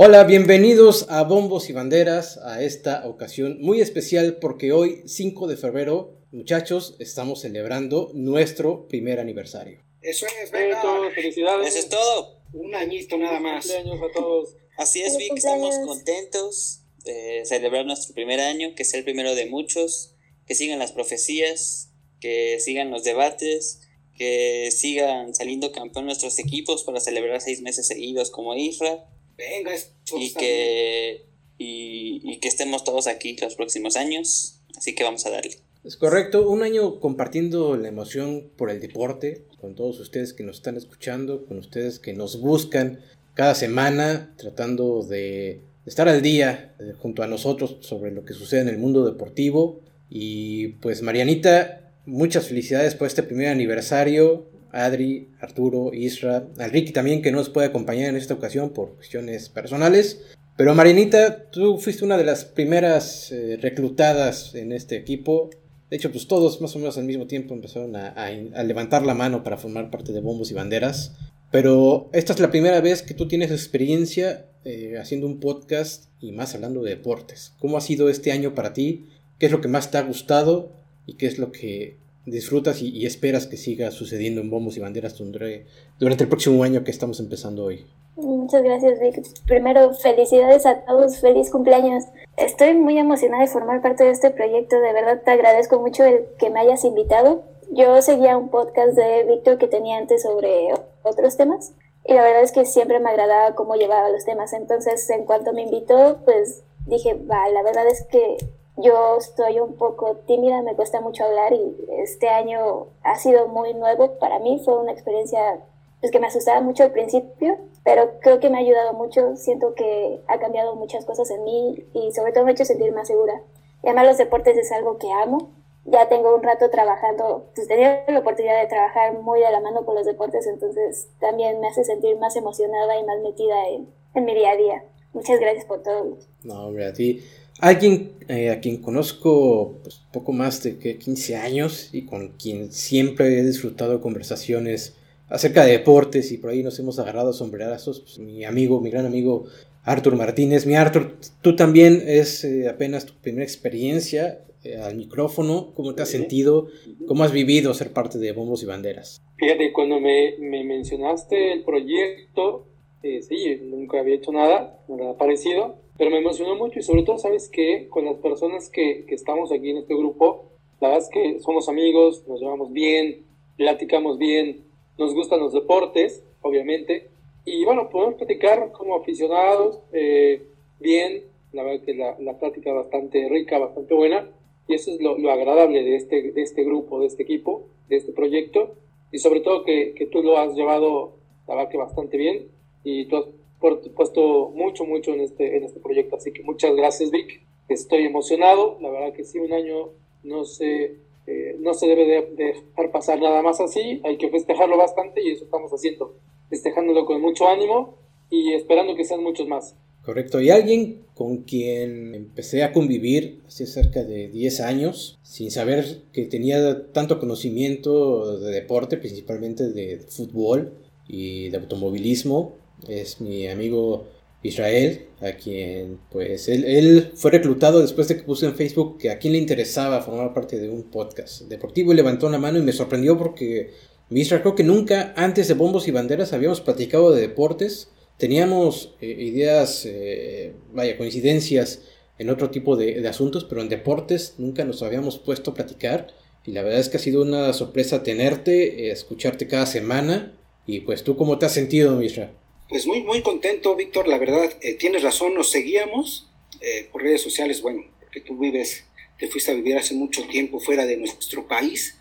Hola, bienvenidos a Bombos y Banderas, a esta ocasión muy especial porque hoy, 5 de febrero, muchachos, estamos celebrando nuestro primer aniversario. Eso es, venga. felicidades. Eso es todo. Un añito nada más. Cumpleaños a todos. Así es, Vic, estamos contentos de celebrar nuestro primer año, que sea el primero de muchos, que sigan las profecías, que sigan los debates, que sigan saliendo campeón nuestros equipos para celebrar seis meses seguidos como IFRA Venga, y que, y, que estemos todos aquí los próximos años. Así que vamos a darle. Es correcto, un año compartiendo la emoción por el deporte, con todos ustedes que nos están escuchando, con ustedes que nos buscan cada semana, tratando de estar al día eh, junto a nosotros sobre lo que sucede en el mundo deportivo. Y pues Marianita, muchas felicidades por este primer aniversario. Adri, Arturo, Isra, al también que no nos puede acompañar en esta ocasión por cuestiones personales. Pero Marianita, tú fuiste una de las primeras eh, reclutadas en este equipo. De hecho, pues todos más o menos al mismo tiempo empezaron a, levantar la mano para formar parte de Bombos y Banderas. Pero esta es la primera vez que tú tienes experiencia eh, haciendo un podcast y más hablando de deportes. ¿Cómo ha sido este año para ti? ¿Qué es lo que más te ha gustado? ¿Y qué es lo que disfrutas y, esperas que siga sucediendo en Bombos y Banderas durante, el próximo año que estamos empezando hoy. Muchas gracias, Vic. Primero, felicidades a todos, feliz cumpleaños. Estoy muy emocionada de formar parte de este proyecto, de verdad te agradezco mucho el que me hayas invitado. Yo seguía un podcast de Víctor que tenía antes sobre otros temas y la verdad es que siempre me agradaba cómo llevaba los temas. Entonces, en cuanto me invitó, pues dije, va, la verdad es que yo estoy un poco tímida, me cuesta mucho hablar y este año ha sido muy nuevo para mí, fue una experiencia pues, que me asustaba mucho al principio, pero creo que me ha ayudado mucho, siento que ha cambiado muchas cosas en mí y sobre todo me ha hecho sentir más segura. Y además los deportes es algo que amo, ya tengo un rato trabajando, pues tenía la oportunidad de trabajar muy de la mano con los deportes, entonces también me hace sentir más emocionada y más metida en, en mi día a día. Muchas gracias por todo. No, hombre, a ti. Alguien eh, a quien conozco pues, poco más de que 15 años y con quien siempre he disfrutado conversaciones acerca de deportes y por ahí nos hemos agarrado a sombrerazos, pues, mi amigo, mi gran amigo Artur Martínez. Mi Artur, tú también es eh, apenas tu primera experiencia eh, al micrófono. ¿Cómo te has sentido? ¿Cómo has vivido ser parte de Bombos y Banderas? Fíjate, cuando me, me mencionaste el proyecto, sí, nunca había hecho nada, nada parecido pero me emocionó mucho y sobre todo, ¿sabes que Con las personas que, que estamos aquí en este grupo, la verdad es que somos amigos, nos llevamos bien, platicamos bien, nos gustan los deportes, obviamente, y bueno, podemos platicar como aficionados eh, bien, la verdad que la, la plática bastante rica, bastante buena, y eso es lo, lo, agradable de este, de este grupo, de este equipo, de este proyecto, y sobre todo que, que tú lo has llevado, la verdad que bastante bien, y tú has puesto mucho, mucho en este, en este proyecto. Así que muchas gracias, Vic. Estoy emocionado. La verdad que sí, un año no se, eh, no se debe de, dejar pasar nada más así. Hay que festejarlo bastante y eso estamos haciendo. Festejándolo con mucho ánimo y esperando que sean muchos más. Correcto. Y alguien con quien empecé a convivir hace cerca de 10 años, sin saber que tenía tanto conocimiento de deporte, principalmente de fútbol y de automovilismo, es mi amigo Israel, a quien pues él, fue reclutado después de que puse en Facebook que a quien le interesaba formar parte de un podcast deportivo y levantó una mano y me sorprendió porque Israel creo que nunca antes de Bombos y Banderas habíamos platicado de deportes, teníamos eh, ideas, eh, vaya, coincidencias en otro tipo de, asuntos, pero en deportes nunca nos habíamos puesto a platicar. Y la verdad es que ha sido una sorpresa tenerte, eh, escucharte cada semana. Y pues tú cómo te has sentido Israel. Pues muy, muy contento, Víctor. La verdad, eh, tienes razón, nos seguíamos eh, por redes sociales, bueno, porque tú vives, te fuiste a vivir hace mucho tiempo fuera de nuestro país,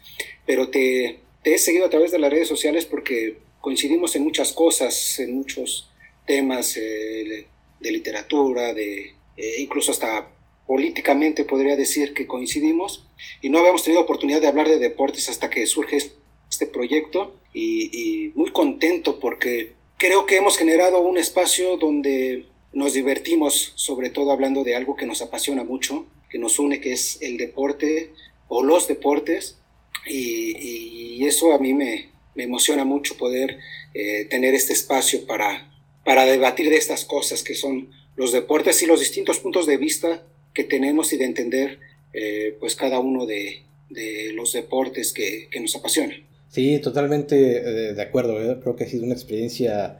pero te, te he seguido a través de las redes sociales porque coincidimos en muchas cosas, en muchos temas eh, de, literatura, de incluso hasta políticamente podría decir que coincidimos y no habíamos tenido oportunidad de hablar de deportes hasta que surge este proyecto y, y muy contento porque creo que hemos generado un espacio donde nos divertimos, sobre todo hablando de algo que nos apasiona mucho, que nos une, que es el deporte o los deportes. Y, eso a mí me, emociona mucho poder eh, tener este espacio para, para debatir de estas cosas que son los deportes y los distintos puntos de vista que tenemos y de entender eh, pues cada uno de, los deportes que, nos apasionan. Sí, totalmente eh, de acuerdo. ¿eh? Creo que ha sido una experiencia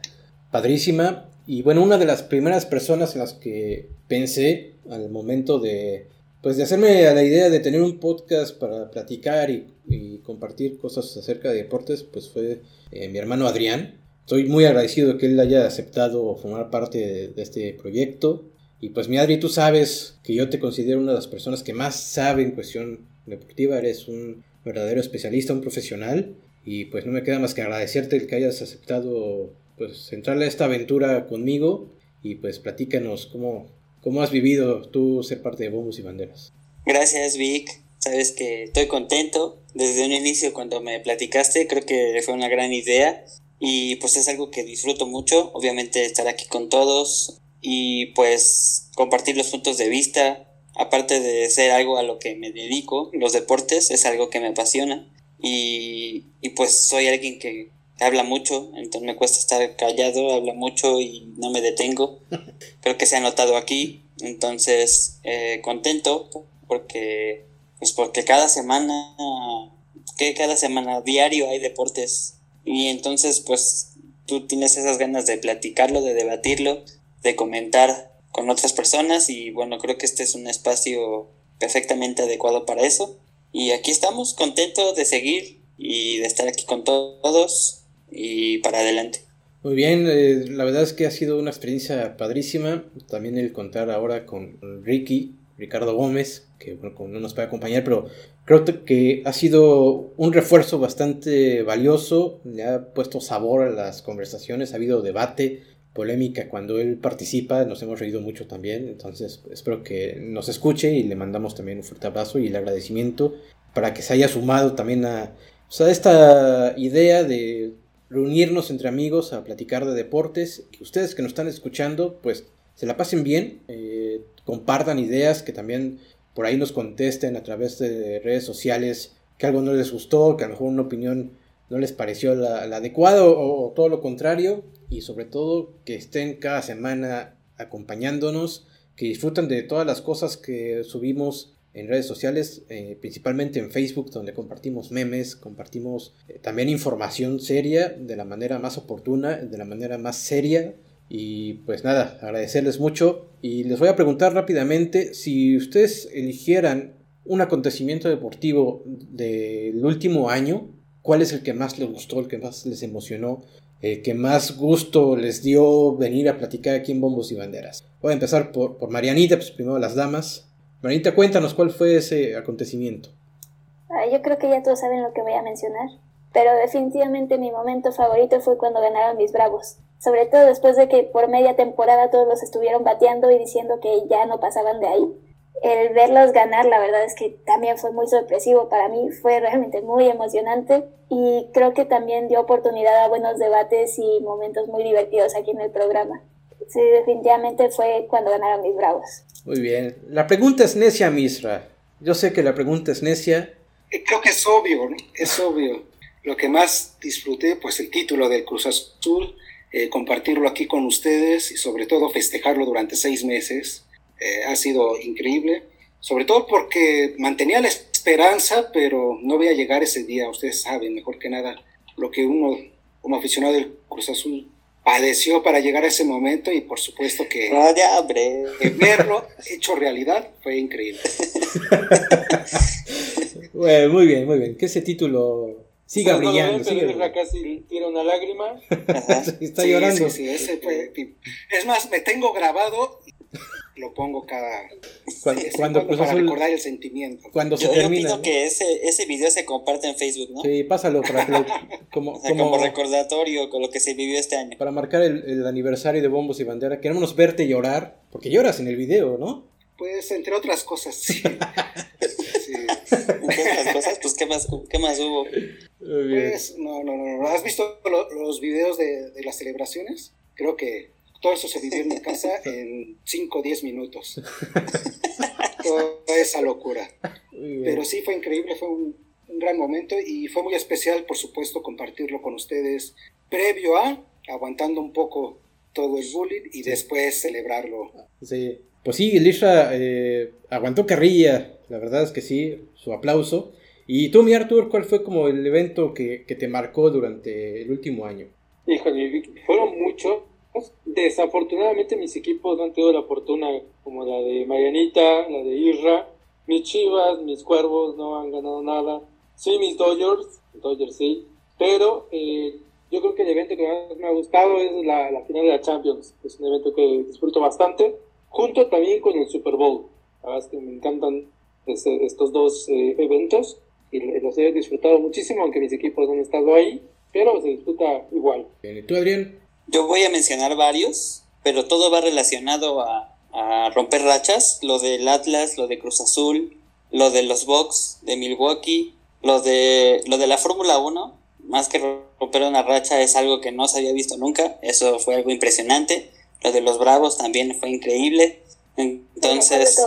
padrísima. Y bueno, una de las primeras personas en las que pensé al momento de, pues de hacerme a la idea de tener un podcast para platicar y, compartir cosas acerca de deportes, pues fue mi hermano Adrián. Estoy muy agradecido que él haya aceptado formar parte de este proyecto. Y pues mi Adri, tú sabes que yo te considero una de las personas que más sabe en cuestión deportiva, eres un verdadero especialista, un profesional, y pues no me queda más que agradecerte el que hayas aceptado pues entrarle a esta aventura conmigo y pues platícanos cómo, cómo has vivido tú ser parte de Bombos y Banderas. Gracias Vic, sabes que estoy contento. Desde un inicio cuando me platicaste creo que fue una gran idea y pues es algo que disfruto mucho, obviamente estar aquí con todos, y pues compartir los puntos de vista, aparte de ser algo a lo que me dedico, los deportes es algo que me apasiona y, y pues soy alguien que habla mucho, entonces me cuesta estar callado, habla mucho y no me detengo. Creo que se ha notado aquí, entonces eh, contento porque pues porque cada semana que cada semana diario hay deportes y entonces pues tú tienes esas ganas de platicarlo, de debatirlo de comentar con otras personas y bueno, creo que este es un espacio perfectamente adecuado para eso. Y aquí estamos, contentos de seguir y de estar aquí con todos y para adelante. Muy bien, eh, la verdad es que ha sido una experiencia padrísima. También el contar ahora con Ricky, Ricardo Gómez, que bueno, no nos puede acompañar, pero creo que ha sido un refuerzo bastante valioso. Le ha puesto sabor a las conversaciones, ha habido debate, polémica cuando él participa, nos hemos reído mucho también, entonces espero que nos escuche y le mandamos también un fuerte abrazo y el agradecimiento para que se haya sumado también a, esta idea de reunirnos entre amigos a platicar de deportes, ustedes que nos están escuchando pues se la pasen bien, eh, compartan ideas, que también por ahí nos contesten a través de redes sociales que algo no les gustó, que a lo mejor una opinión no les pareció la, adecuada o, todo lo contrario y sobre todo que estén cada semana acompañándonos, que disfrutan de todas las cosas que subimos en redes sociales, eh, principalmente en Facebook, donde compartimos memes, compartimos eh, también información seria de la manera más oportuna, de la manera más seria. Y pues nada, agradecerles mucho. Y les voy a preguntar rápidamente si ustedes eligieran un acontecimiento deportivo del último año, ¿cuál es el que más les gustó, el que más les emocionó? Eh, que más gusto les dio venir a platicar aquí en Bombos y Banderas. Voy a empezar por, por Marianita, pues primero las damas. Marianita, cuéntanos cuál fue ese acontecimiento. Ah, yo creo que ya todos saben lo que voy a mencionar, pero definitivamente mi momento favorito fue cuando ganaron mis Bravos. Sobre todo después de que por media temporada todos los estuvieron bateando y diciendo que ya no pasaban de ahí el verlos ganar, la verdad es que también fue muy sorpresivo para mí, fue realmente muy emocionante y creo que también dio oportunidad a buenos debates y momentos muy divertidos aquí en el programa. Sí, definitivamente fue cuando ganaron mis bravos. Muy bien. La pregunta es necia, Misra. Yo sé que la pregunta es necia. Eh, creo que es obvio, ¿no? Es obvio. Lo que más disfruté, pues el título del Cruz Azul, eh, compartirlo aquí con ustedes y sobre todo festejarlo durante seis meses eh, ha sido increíble, sobre todo porque mantenía la esperanza, pero no voy a llegar ese día. Ustedes saben mejor que nada lo que uno como aficionado del Cruz Azul padeció para llegar a ese momento y por supuesto que, verlo hecho realidad fue increíble. bueno, muy bien, muy bien. Que ese título siga brillando. casi tira una lágrima. Está llorando. es más, me tengo grabado lo pongo cada cuando, cuando, para recordar el sentimiento. Cuando se termina, yo pido que ese, ese video se comparte en Facebook, ¿no? Sí, pásalo para como, como, recordatorio con lo que se vivió este año. Para marcar el, el, aniversario de Bombos y Bandera, queremos verte llorar, porque lloras en el video, ¿no? Pues entre otras cosas, sí. sí. Entre otras cosas, pues ¿qué más, qué más hubo? Pues no, no, no, ¿Has visto los videos de, de las celebraciones? Creo que todo eso se vivió en mi casa en 5 o 10 minutos. Toda esa locura. Pero sí fue increíble, fue un, gran momento y fue muy especial, por supuesto, compartirlo con ustedes previo a, aguantando un poco todo el bullying y después celebrarlo. Sí, pues sí, Elisha eh, aguantó carrilla, la verdad es que sí, su aplauso. Y tú, mi Arthur, ¿cuál fue como el evento que, que te marcó durante el último año? Híjole, fueron muchos. Desafortunadamente mis equipos no han tenido la fortuna como la de Marianita, la de Isra. Mis Chivas, mis Cuervos no han ganado nada. Sí, mis Dodgers, Dodgers sí. Pero eh, yo creo que el evento que más me ha gustado es la, la, final de la Champions. Es un evento que disfruto bastante, junto también con el Super Bowl. La verdad es que me encantan este, estos dos eh, eventos y los he disfrutado muchísimo, aunque mis equipos no han estado ahí, pero se disfruta igual. ¿Tú, Adrián? Yo voy a mencionar varios, pero todo va relacionado a, a romper rachas. Lo del Atlas, lo de Cruz Azul, lo de los Bucks de Milwaukee, lo de, lo de la Fórmula 1, más que romper una racha es algo que no se había visto nunca, eso fue algo impresionante. Lo de los Bravos también fue increíble. Entonces,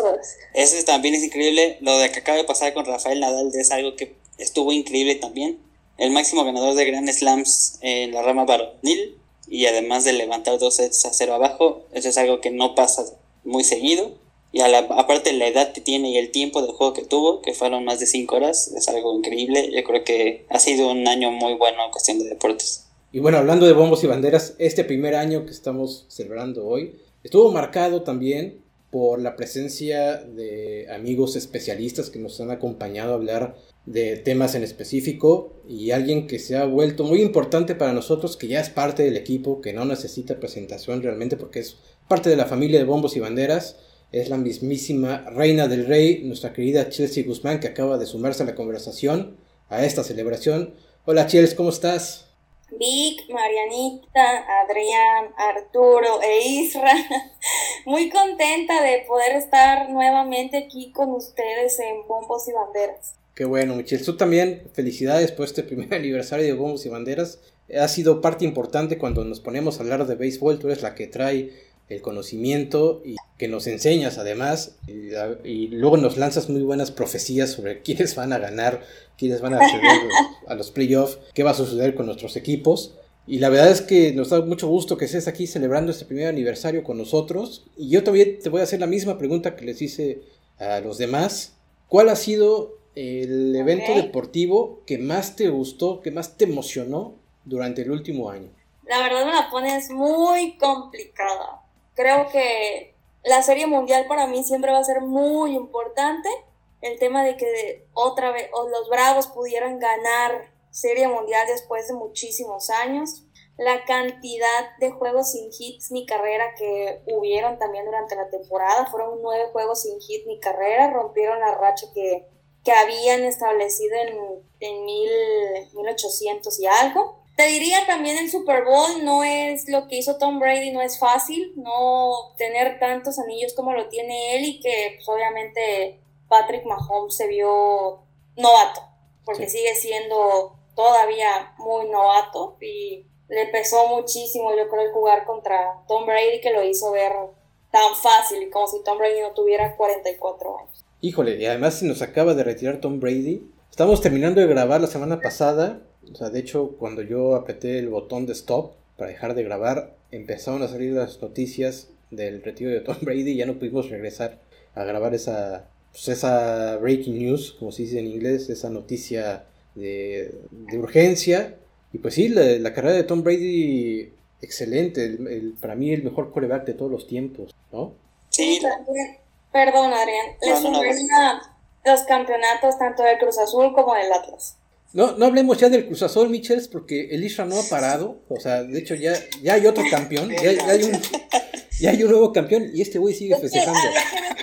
eso también es increíble. Lo de que acaba de pasar con Rafael Nadal es algo que estuvo increíble también. El máximo ganador de Grand Slams en la rama varonil y además de levantar dos sets a cero abajo, eso es algo que no pasa muy seguido. Y a la, aparte la edad que tiene y el tiempo de juego que tuvo, que fueron más de cinco horas, es algo increíble. Yo creo que ha sido un año muy bueno en cuestión de deportes. Y bueno, hablando de bombos y banderas, este primer año que estamos celebrando hoy estuvo marcado también por la presencia de amigos especialistas que nos han acompañado a hablar de temas en específico y alguien que se ha vuelto muy importante para nosotros, que ya es parte del equipo, que no necesita presentación realmente porque es parte de la familia de bombos y banderas, es la mismísima reina del rey, nuestra querida Chelsea Guzmán, que acaba de sumarse a la conversación, a esta celebración. Hola Chelsea, ¿cómo estás? Vic, Marianita, Adrián, Arturo e Isra. Muy contenta de poder estar nuevamente aquí con ustedes en Bombos y Banderas. Qué bueno, Michelle. Tú también, felicidades por este primer aniversario de Bombos y Banderas. Ha sido parte importante cuando nos ponemos a hablar de béisbol. Tú eres la que trae el conocimiento y que nos enseñas además y, luego nos lanzas muy buenas profecías sobre quiénes van a ganar, quiénes van a acceder a los playoffs, qué va a suceder con nuestros equipos. Y la verdad es que nos da mucho gusto que estés aquí celebrando este primer aniversario con nosotros. Y yo también te voy a hacer la misma pregunta que les hice a los demás. ¿Cuál ha sido el evento deportivo que más te gustó, que más te emocionó durante el último año? La verdad me la pones muy complicada creo que la serie mundial para mí siempre va a ser muy importante. El tema de que otra vez los Bravos pudieran ganar serie mundial después de muchísimos años. La cantidad de juegos sin hits ni carrera que hubieron también durante la temporada. Fueron nueve juegos sin hit ni carrera. Rompieron la racha que, que habían establecido en, en mil, 1800 y algo. Te diría también el Super Bowl no es lo que hizo Tom Brady, no es fácil, no tener tantos anillos como lo tiene él y que pues, obviamente Patrick Mahomes se vio novato, porque sigue siendo todavía muy novato y le pesó muchísimo yo creo el jugar contra Tom Brady que lo hizo ver tan fácil como si Tom Brady no tuviera 44 años. Híjole, y además se nos acaba de retirar Tom Brady. Estamos terminando de grabar la semana pasada o sea, de hecho, cuando yo apreté el botón de stop para dejar de grabar, empezaron a salir las noticias del retiro de Tom Brady y ya no pudimos regresar a grabar esa, pues esa breaking news, como se dice en inglés, esa noticia de, urgencia. Y pues sí, la, carrera de Tom Brady, excelente, el, para mí el mejor coreback de todos los tiempos, ¿no? Sí. Perdón, Adrián. Les los campeonatos tanto del Cruz Azul como del Atlas. No, no hablemos ya del Cruz Azul, Michels, porque el Isra no ha parado. O sea, de hecho ya, ya hay otro campeón, ya, hay un, ya hay un nuevo campeón y este güey sigue festejando.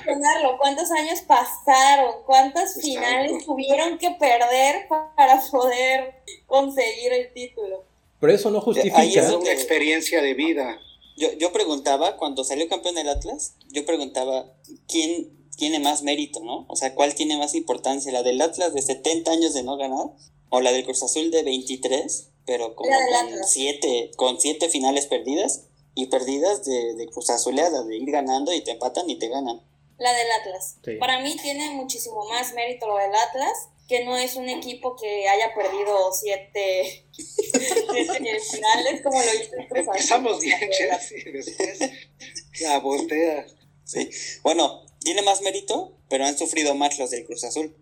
mencionarlo, ¿cuántos años pasaron? ¿Cuántas finales tuvieron que perder para poder conseguir el título? Pero eso no justifica. es una experiencia de vida. Yo, yo preguntaba, cuando salió campeón del Atlas, yo preguntaba, ¿quién tiene más mérito, ¿no? O sea, ¿cuál tiene más importancia? ¿La del Atlas de 70 años de no ganar? o la del Cruz Azul de 23, pero como con siete, con siete finales perdidas y perdidas de, de Cruz Azuleada, de ir ganando y te empatan y te ganan. La del Atlas. Para mí tiene muchísimo más mérito lo del Atlas. Que no es un equipo que haya perdido siete, finales como lo hizo el Cruz Empezamos bien, Chelsea, después la botea. Sí, bueno, tiene más mérito, pero han sufrido más los del Cruz Azul.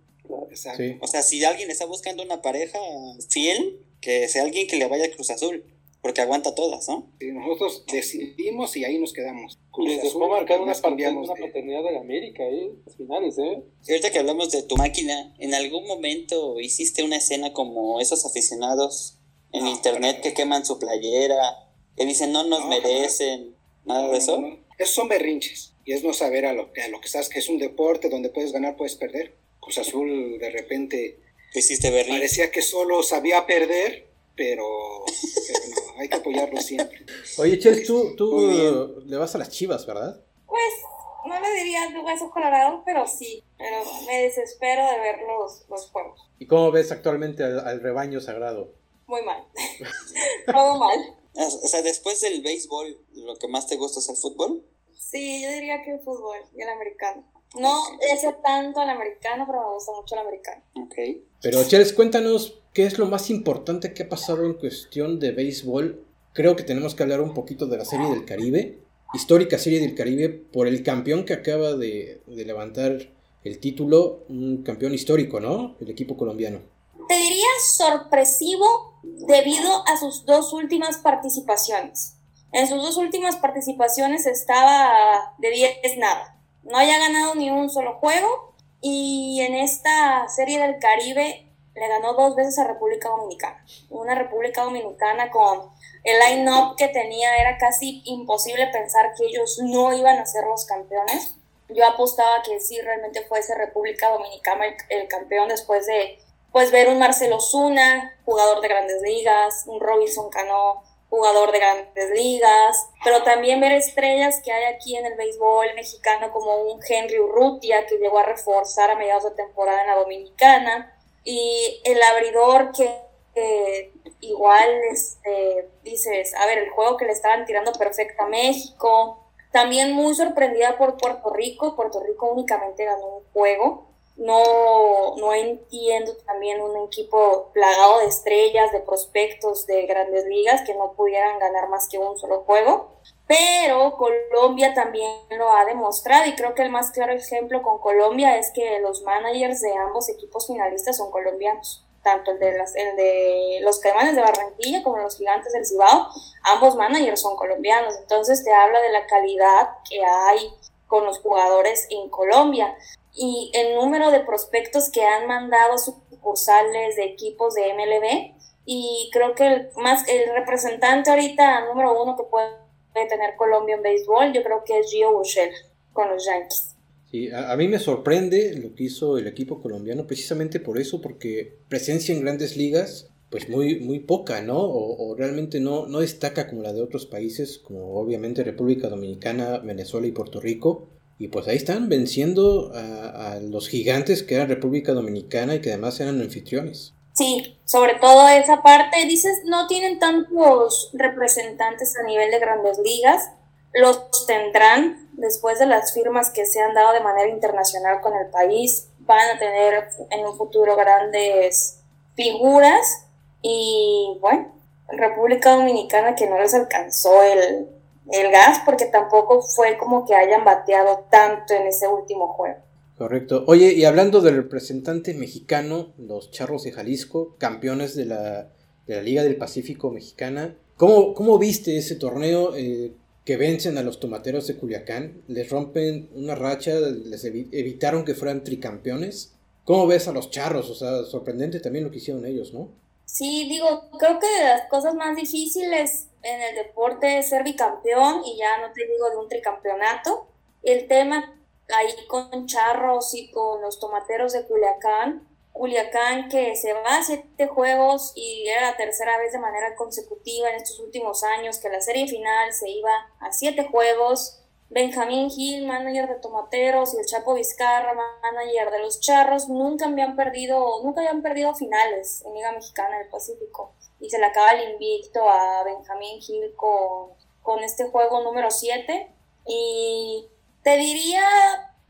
Exacto. O sea, si alguien está buscando una pareja fiel, que sea alguien que le vaya a Cruz Azul porque aguanta todas, ¿no? Sí, nosotros decidimos y ahí nos quedamos. Les dejó marcar una, una paternidad de la América, ¿eh? finales, ¿eh? Y ahorita que hablamos de tu máquina, ¿en algún momento hiciste una escena como esos aficionados en internet que queman su playera, que dicen no nos merecen, nada de eso? Esos son berrinches y es no saber a lo, a lo que sabes que es un deporte donde puedes ganar, puedes perder. Cruz Azul de repente... Hiciste berrinche. Parecía que solo sabía perder pero, no, hay que apoyarlo siempre. Oye, Chels, tú, tú le vas a las chivas, ¿verdad? Pues no le diría de hueso colorado, pero sí, pero me desespero de ver los, los juegos. ¿Y cómo ves actualmente al, rebaño sagrado? Muy mal, todo mal. O sea, después del béisbol, ¿lo que más te gusta es el fútbol? Sí, yo diría que el fútbol y el americano. No ese tanto el americano, pero me gusta mucho el americano. Ok. Pero Chels, cuéntanos ¿Qué es lo más importante que ha pasado en cuestión de béisbol? Creo que tenemos que hablar un poquito de la Serie del Caribe, histórica Serie del Caribe, por el campeón que acaba de, levantar el título, un campeón histórico, ¿no? El equipo colombiano. Te diría sorpresivo debido a sus dos últimas participaciones. En sus dos últimas participaciones estaba de 10 nada. No haya ganado ni un solo juego y en esta Serie del Caribe le ganó dos veces a República Dominicana. Una República Dominicana con el line-up que tenía era casi imposible pensar que ellos no iban a ser los campeones. Yo apostaba que sí realmente fuese República Dominicana el, campeón después de pues ver un Marcelo Zuna, jugador de grandes ligas, un Robinson Cano, jugador de grandes ligas, pero también ver estrellas que hay aquí en el béisbol mexicano como un Henry Urrutia que llegó a reforzar a mediados de temporada en la Dominicana, y el abridor que igual este, dices, a ver, el juego que le estaban tirando perfecto a México. También muy sorprendida por Puerto Rico. Puerto Rico únicamente ganó un juego. No, no entiendo también un equipo plagado de estrellas, de prospectos de grandes ligas que no pudieran ganar más que un solo juego. Pero Colombia también lo ha demostrado y creo que el más claro ejemplo con Colombia es que los managers de ambos equipos finalistas son colombianos, tanto el de, las, el de los Caimanes de Barranquilla como los Gigantes del Cibao, ambos managers son colombianos, entonces te habla de la calidad que hay con los jugadores en Colombia. Y el número de prospectos que han mandado sucursales de equipos de MLB y creo que el, más, el representante ahorita número uno que puede de tener Colombia en béisbol, yo creo que es Gio Urshela con los Yankees. Sí, a, mí me sorprende lo que hizo el equipo colombiano precisamente por eso, porque presencia en grandes ligas, pues muy, muy poca, ¿no? O, realmente no, no destaca como la de otros países, como obviamente República Dominicana, Venezuela y Puerto Rico. Y pues ahí están venciendo a, a los gigantes que eran República Dominicana y que además eran anfitriones. Sí, sobre todo esa parte, dices, no tienen tantos representantes a nivel de grandes ligas, los tendrán después de las firmas que se han dado de manera internacional con el país, van a tener en un futuro grandes figuras y bueno, República Dominicana que no les alcanzó el, el gas porque tampoco fue como que hayan bateado tanto en ese último juego. Correcto. Oye, y hablando del representante mexicano, los Charros de Jalisco, campeones de la, de la Liga del Pacífico Mexicana, ¿cómo, cómo viste ese torneo eh, que vencen a los tomateros de Culiacán? Les rompen una racha, les evitaron que fueran tricampeones. ¿Cómo ves a los Charros? O sea, sorprendente también lo que hicieron ellos, ¿no? Sí, digo, creo que de las cosas más difíciles en el deporte es ser bicampeón y ya no te digo de un tricampeonato. El tema ahí con Charros y con los tomateros de Culiacán. Culiacán que se va a siete juegos y era la tercera vez de manera consecutiva en estos últimos años que la serie final se iba a siete juegos. Benjamín Gil, manager de Tomateros, y el Chapo Vizcarra, manager de los Charros, nunca habían perdido, nunca habían perdido finales en Liga Mexicana del Pacífico. Y se le acaba el invicto a Benjamín Gil con, con este juego número 7. Y te diría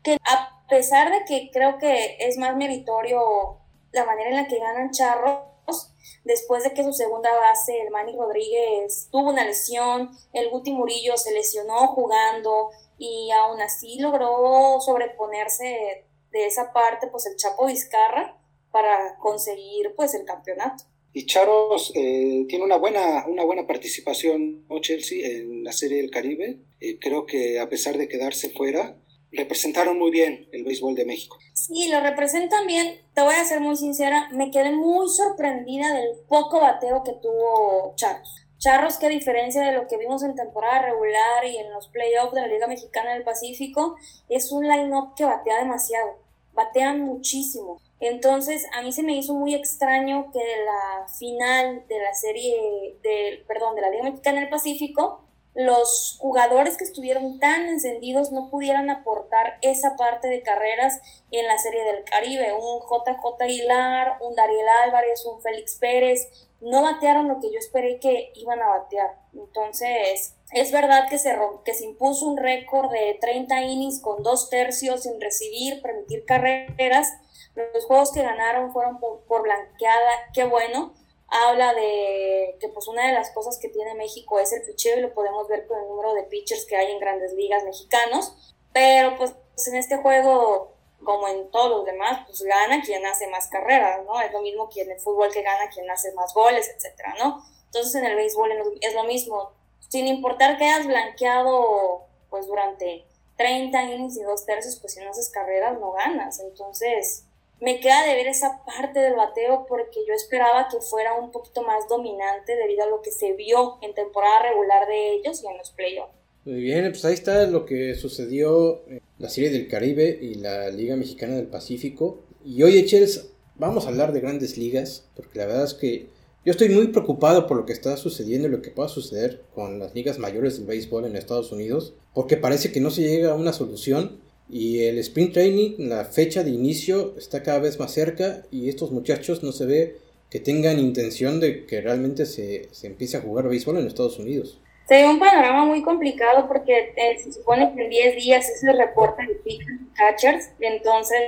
que a pesar de que creo que es más meritorio la manera en la que ganan Charros después de que su segunda base, el Manny Rodríguez, tuvo una lesión, el Guti Murillo se lesionó jugando y aún así logró sobreponerse de esa parte, pues el Chapo Vizcarra para conseguir pues el campeonato. Y Charos eh, tiene una buena, una buena participación, ¿no, Chelsea, en la Serie del Caribe. Eh, creo que a pesar de quedarse fuera, representaron muy bien el béisbol de México. Sí, lo representan bien. Te voy a ser muy sincera, me quedé muy sorprendida del poco bateo que tuvo Charros. Charros que diferencia de lo que vimos en temporada regular y en los playoffs de la Liga Mexicana del Pacífico, es un line-up que batea demasiado, batean muchísimo. Entonces, a mí se me hizo muy extraño que la final de la serie, de, perdón, de la Liga Mexicana del Pacífico, los jugadores que estuvieron tan encendidos no pudieran aportar esa parte de carreras en la Serie del Caribe. Un JJ Aguilar, un Dariel Álvarez, un Félix Pérez, no batearon lo que yo esperé que iban a batear. Entonces, es verdad que se, que se impuso un récord de 30 innings con dos tercios sin recibir, permitir carreras. Los juegos que ganaron fueron por, por blanqueada, qué bueno habla de que pues una de las cosas que tiene México es el picheo y lo podemos ver con el número de pitchers que hay en grandes ligas mexicanos, pero pues en este juego como en todos los demás, pues gana quien hace más carreras, ¿no? Es lo mismo que en el fútbol que gana quien hace más goles, etcétera, ¿no? Entonces en el béisbol es lo mismo, sin importar que hayas blanqueado pues durante 30 innings y dos tercios, pues si no haces carreras no ganas, entonces me queda de ver esa parte del bateo porque yo esperaba que fuera un poquito más dominante debido a lo que se vio en temporada regular de ellos y en los playoffs. Muy bien, pues ahí está lo que sucedió en la Serie del Caribe y la Liga Mexicana del Pacífico. Y hoy, Echels, vamos a hablar de grandes ligas, porque la verdad es que yo estoy muy preocupado por lo que está sucediendo y lo que pueda suceder con las ligas mayores del béisbol en Estados Unidos, porque parece que no se llega a una solución y el sprint training, la fecha de inicio está cada vez más cerca y estos muchachos no se ve que tengan intención de que realmente se, se empiece a jugar béisbol en Estados Unidos. Se ve un panorama muy complicado porque eh, se supone que en 10 días es el reporte de pitchers catchers, y entonces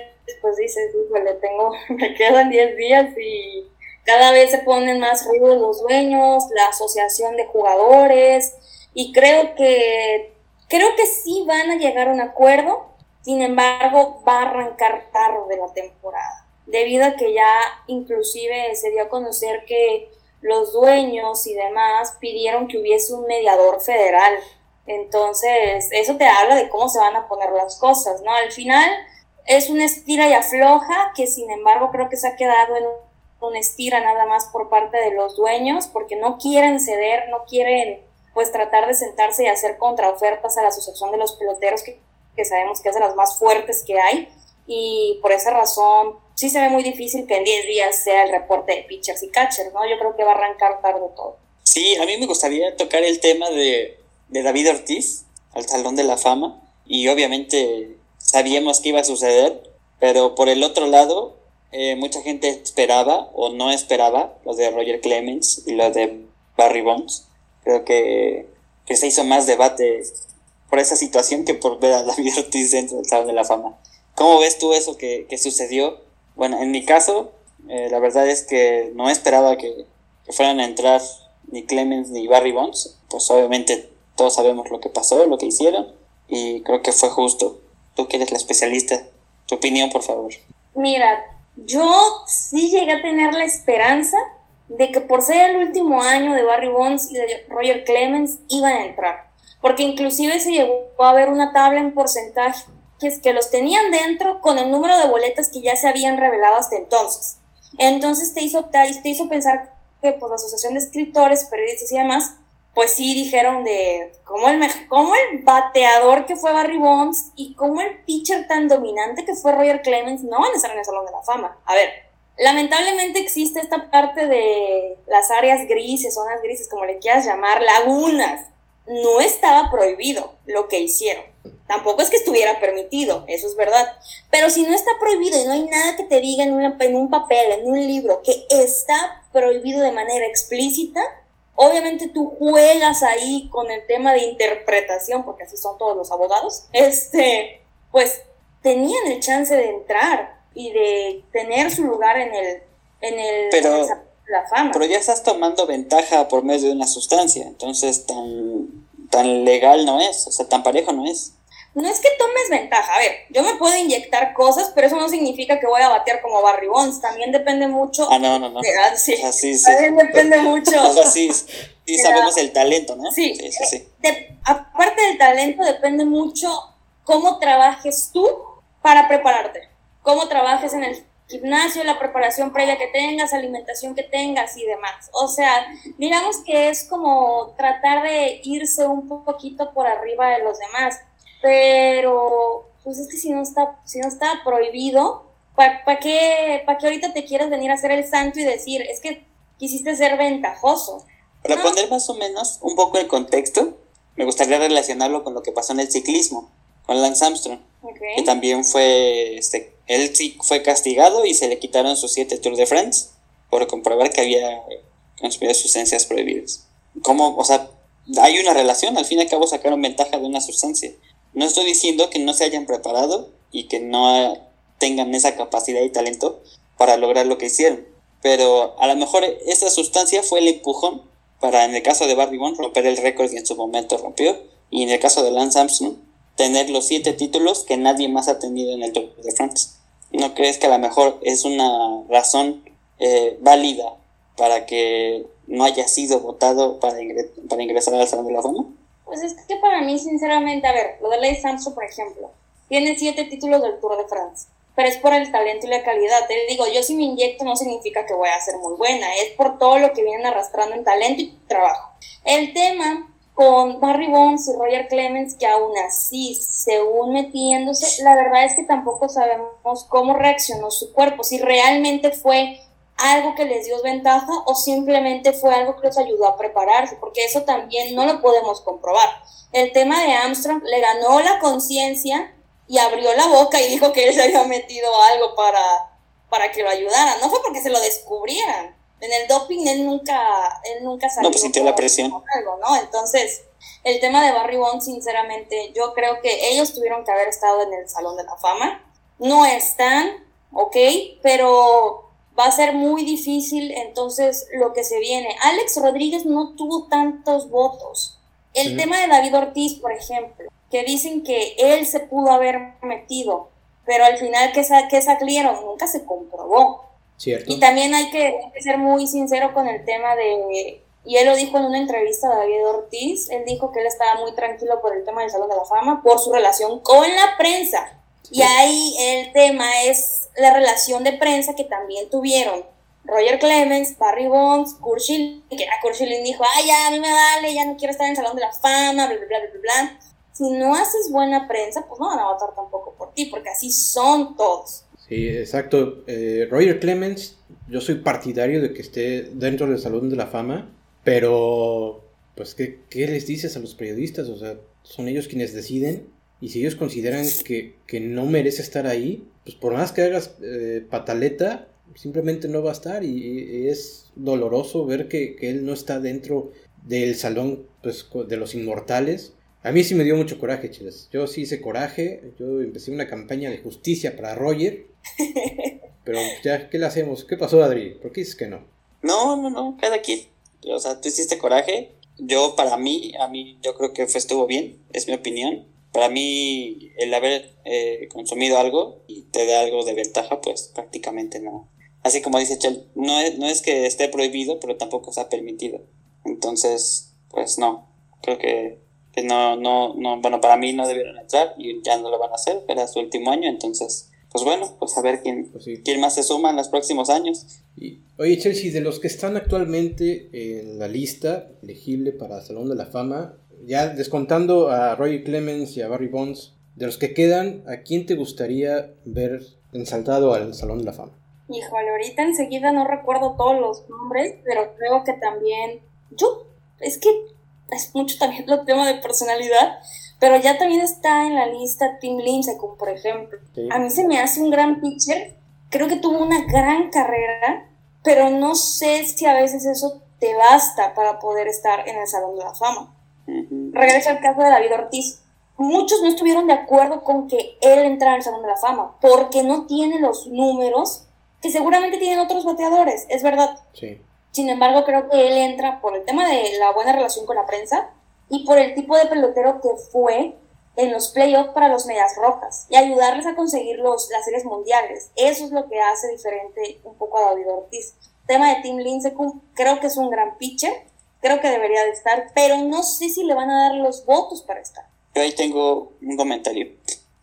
pues dices, le tengo, me quedan 10 días y cada vez se ponen más ruidos los dueños, la asociación de jugadores, y creo que, creo que sí van a llegar a un acuerdo, sin embargo, va a arrancar tarde la temporada, debido a que ya inclusive se dio a conocer que los dueños y demás pidieron que hubiese un mediador federal. Entonces, eso te habla de cómo se van a poner las cosas, ¿no? Al final es una estira y afloja que sin embargo creo que se ha quedado en una estira nada más por parte de los dueños porque no quieren ceder, no quieren pues tratar de sentarse y hacer contraofertas a la Asociación de los Peloteros que que sabemos que es de las más fuertes que hay, y por esa razón sí se ve muy difícil que en 10 días sea el reporte de pitchers y catchers, ¿no? Yo creo que va a arrancar tarde todo. Sí, a mí me gustaría tocar el tema de, de David Ortiz al Salón de la Fama, y obviamente sabíamos que iba a suceder, pero por el otro lado, eh, mucha gente esperaba o no esperaba lo de Roger Clemens y lo de Barry Bonds. Creo que, que se hizo más debate por esa situación que por ver a David Ortiz dentro del Salón de la Fama. ¿Cómo ves tú eso que, que sucedió? Bueno, en mi caso, eh, la verdad es que no esperaba que, que, fueran a entrar ni Clemens ni Barry Bonds. Pues obviamente todos sabemos lo que pasó, lo que hicieron, y creo que fue justo. Tú que eres la especialista, tu opinión, por favor. Mira, yo sí llegué a tener la esperanza de que por ser el último año de Barry Bonds y de Roger Clemens iban a entrar porque inclusive se llegó a ver una tabla en porcentajes que los tenían dentro con el número de boletas que ya se habían revelado hasta entonces. Entonces te hizo, te hizo pensar que pues, la Asociación de Escritores, Periodistas y demás, pues sí dijeron de cómo el, cómo el bateador que fue Barry Bonds y cómo el pitcher tan dominante que fue Roger Clemens no van a estar en el Salón de la Fama. A ver, lamentablemente existe esta parte de las áreas grises, zonas grises, como le quieras llamar, lagunas, no estaba prohibido lo que hicieron. Tampoco es que estuviera permitido, eso es verdad. Pero si no está prohibido y no hay nada que te diga en, un papel, en un libro, que está prohibido de manera explícita, obviamente tú juegas ahí con el tema de interpretación, porque así son todos los abogados, este, pues tenían el chance de entrar. y de tener su lugar en el, en el, pero, la fama. Pero ya estás tomando ventaja por medio de una sustancia, entonces tan, tan legal no es, o sea, tan parejo no es. No es que tomes ventaja, a ver, yo me puedo inyectar cosas, pero eso no significa que voy a batear como Barry Bonds, también depende mucho. Ah, no, no, no. ah, sí, sí, sí. También depende mucho. O sea, sí, sí sabemos el talento, ¿no? Sí, sí, sí. aparte del talento, depende mucho cómo trabajes tú para prepararte, cómo trabajes en el gimnasio, la preparación previa que tengas, alimentación que tengas y demás. O sea, digamos que es como tratar de irse un poquito por arriba de los demás, pero pues es que si no está, si no está prohibido, ¿para qué, pa qué ahorita te quieres venir a hacer el santo y decir, es que quisiste ser ventajoso? Para poner más o menos un poco el contexto, me gustaría relacionarlo con lo que pasó en el ciclismo, con Lance Armstrong, que también fue este, él sí fue castigado y se le quitaron sus siete Tours de France por comprobar que había consumido sustancias prohibidas. ¿Cómo? O sea, hay una relación, al fin y al cabo sacaron ventaja de una sustancia. No estoy diciendo que no se hayan preparado y que no tengan esa capacidad y talento para lograr lo que hicieron. Pero a lo mejor esa sustancia fue el empujón para, en el caso de Barry Bond, romper el récord y en su momento rompió. Y en el caso de Lance Armstrong, tener los siete títulos que nadie más ha tenido en el Tour de France. ¿No crees que a lo mejor es una razón eh, válida para que no haya sido votado para, para ingresar al Salón de la Fama? Pues es que para mí, sinceramente, a ver, lo de Ley Samson, por ejemplo, tiene siete títulos del Tour de France, pero es por el talento y la calidad. Te digo, yo si me inyecto no significa que voy a ser muy buena, es por todo lo que vienen arrastrando en talento y trabajo. El tema con Barry Bonds y Roger Clemens, que aún así, según metiéndose, la verdad es que tampoco sabemos cómo reaccionó su cuerpo, si realmente fue algo que les dio ventaja o simplemente fue algo que les ayudó a prepararse, porque eso también no lo podemos comprobar. El tema de Armstrong le ganó la conciencia y abrió la boca y dijo que él había metido algo para, para que lo ayudaran. No fue porque se lo descubrieran, en el doping él nunca, él nunca salió. No, pues sintió la presión. Algo, ¿no? Entonces, el tema de Barry Bonds, sinceramente, yo creo que ellos tuvieron que haber estado en el Salón de la Fama. No están, ok, pero va a ser muy difícil entonces lo que se viene. Alex Rodríguez no tuvo tantos votos. El tema de David Ortiz, por ejemplo, que dicen que él se pudo haber metido, pero al final que, sa salieron nunca se comprobó. Y también hay que, ser muy sincero con el tema de, y él lo dijo en una entrevista a David Ortiz, él dijo que él estaba muy tranquilo por el tema del Salón de la Fama, por su relación con la prensa. Y ahí el tema es la relación de prensa que también tuvieron Roger Clemens, Barry Bonds, Kurt Schilling, que a Kurt Schilling dijo, ay, ya, a mí me vale, ya no quiero estar en el Salón de la Fama, bla, bla, bla, bla, bla. Si no haces buena prensa, pues no van a votar tampoco por ti, porque así son todos. Sí, exacto. Eh, Roger Clemens, yo soy partidario de que esté dentro del Salón de la Fama, pero, pues, ¿qué, qué les dices a los periodistas? O sea, son ellos quienes deciden y si ellos consideran que, que no merece estar ahí, pues por más que hagas eh, pataleta, simplemente no va a estar y, es doloroso ver que, que, él no está dentro del salón pues, de los inmortales a mí sí me dio mucho coraje, chiles. Yo sí hice coraje. Yo empecé una campaña de justicia para Roger. Pero ya, ¿qué le hacemos? ¿Qué pasó, Adri? ¿Por qué dices que no? No, no, no. Cada quien. O sea, tú hiciste coraje. Yo, para mí, a mí, yo creo que fue, estuvo bien. Es mi opinión. Para mí, el haber eh, consumido algo y te da algo de ventaja, pues prácticamente no. Así como dice Chel, no es, no es que esté prohibido, pero tampoco está permitido. Entonces, pues no. Creo que no, no, no, bueno, para mí no debieron entrar y ya no lo van a hacer, era su último año, entonces, pues bueno, pues a ver quién, pues quién más se suma en los próximos años. Y, oye, Chelsea, de los que están actualmente en la lista elegible para Salón de la Fama, ya descontando a Roy Clemens y a Barry Bonds, de los que quedan, ¿a quién te gustaría ver ensaltado al Salón de la Fama? Híjole, ahorita enseguida no recuerdo todos los nombres, pero creo que también yo, es que es mucho también el tema de personalidad, pero ya también está en la lista Tim Lincecum, por ejemplo. A mí se me hace un gran pitcher, creo que tuvo una gran carrera, pero no sé si a veces eso te basta para poder estar en el Salón de la Fama. Regreso al caso de David Ortiz. muchos no estuvieron de acuerdo con que él entrara al Salón de la Fama, porque no tiene los números que seguramente tienen otros bateadores, es verdad. Sí. Sin embargo, creo que él entra por el tema de la buena relación con la prensa y por el tipo de pelotero que fue en los playoffs para los Medias Rojas y ayudarles a conseguir los, las series mundiales. Eso es lo que hace diferente un poco a David Ortiz. tema de Tim Lincecum, creo que es un gran pitcher, creo que debería de estar, pero no sé si le van a dar los votos para estar. Yo ahí tengo un comentario.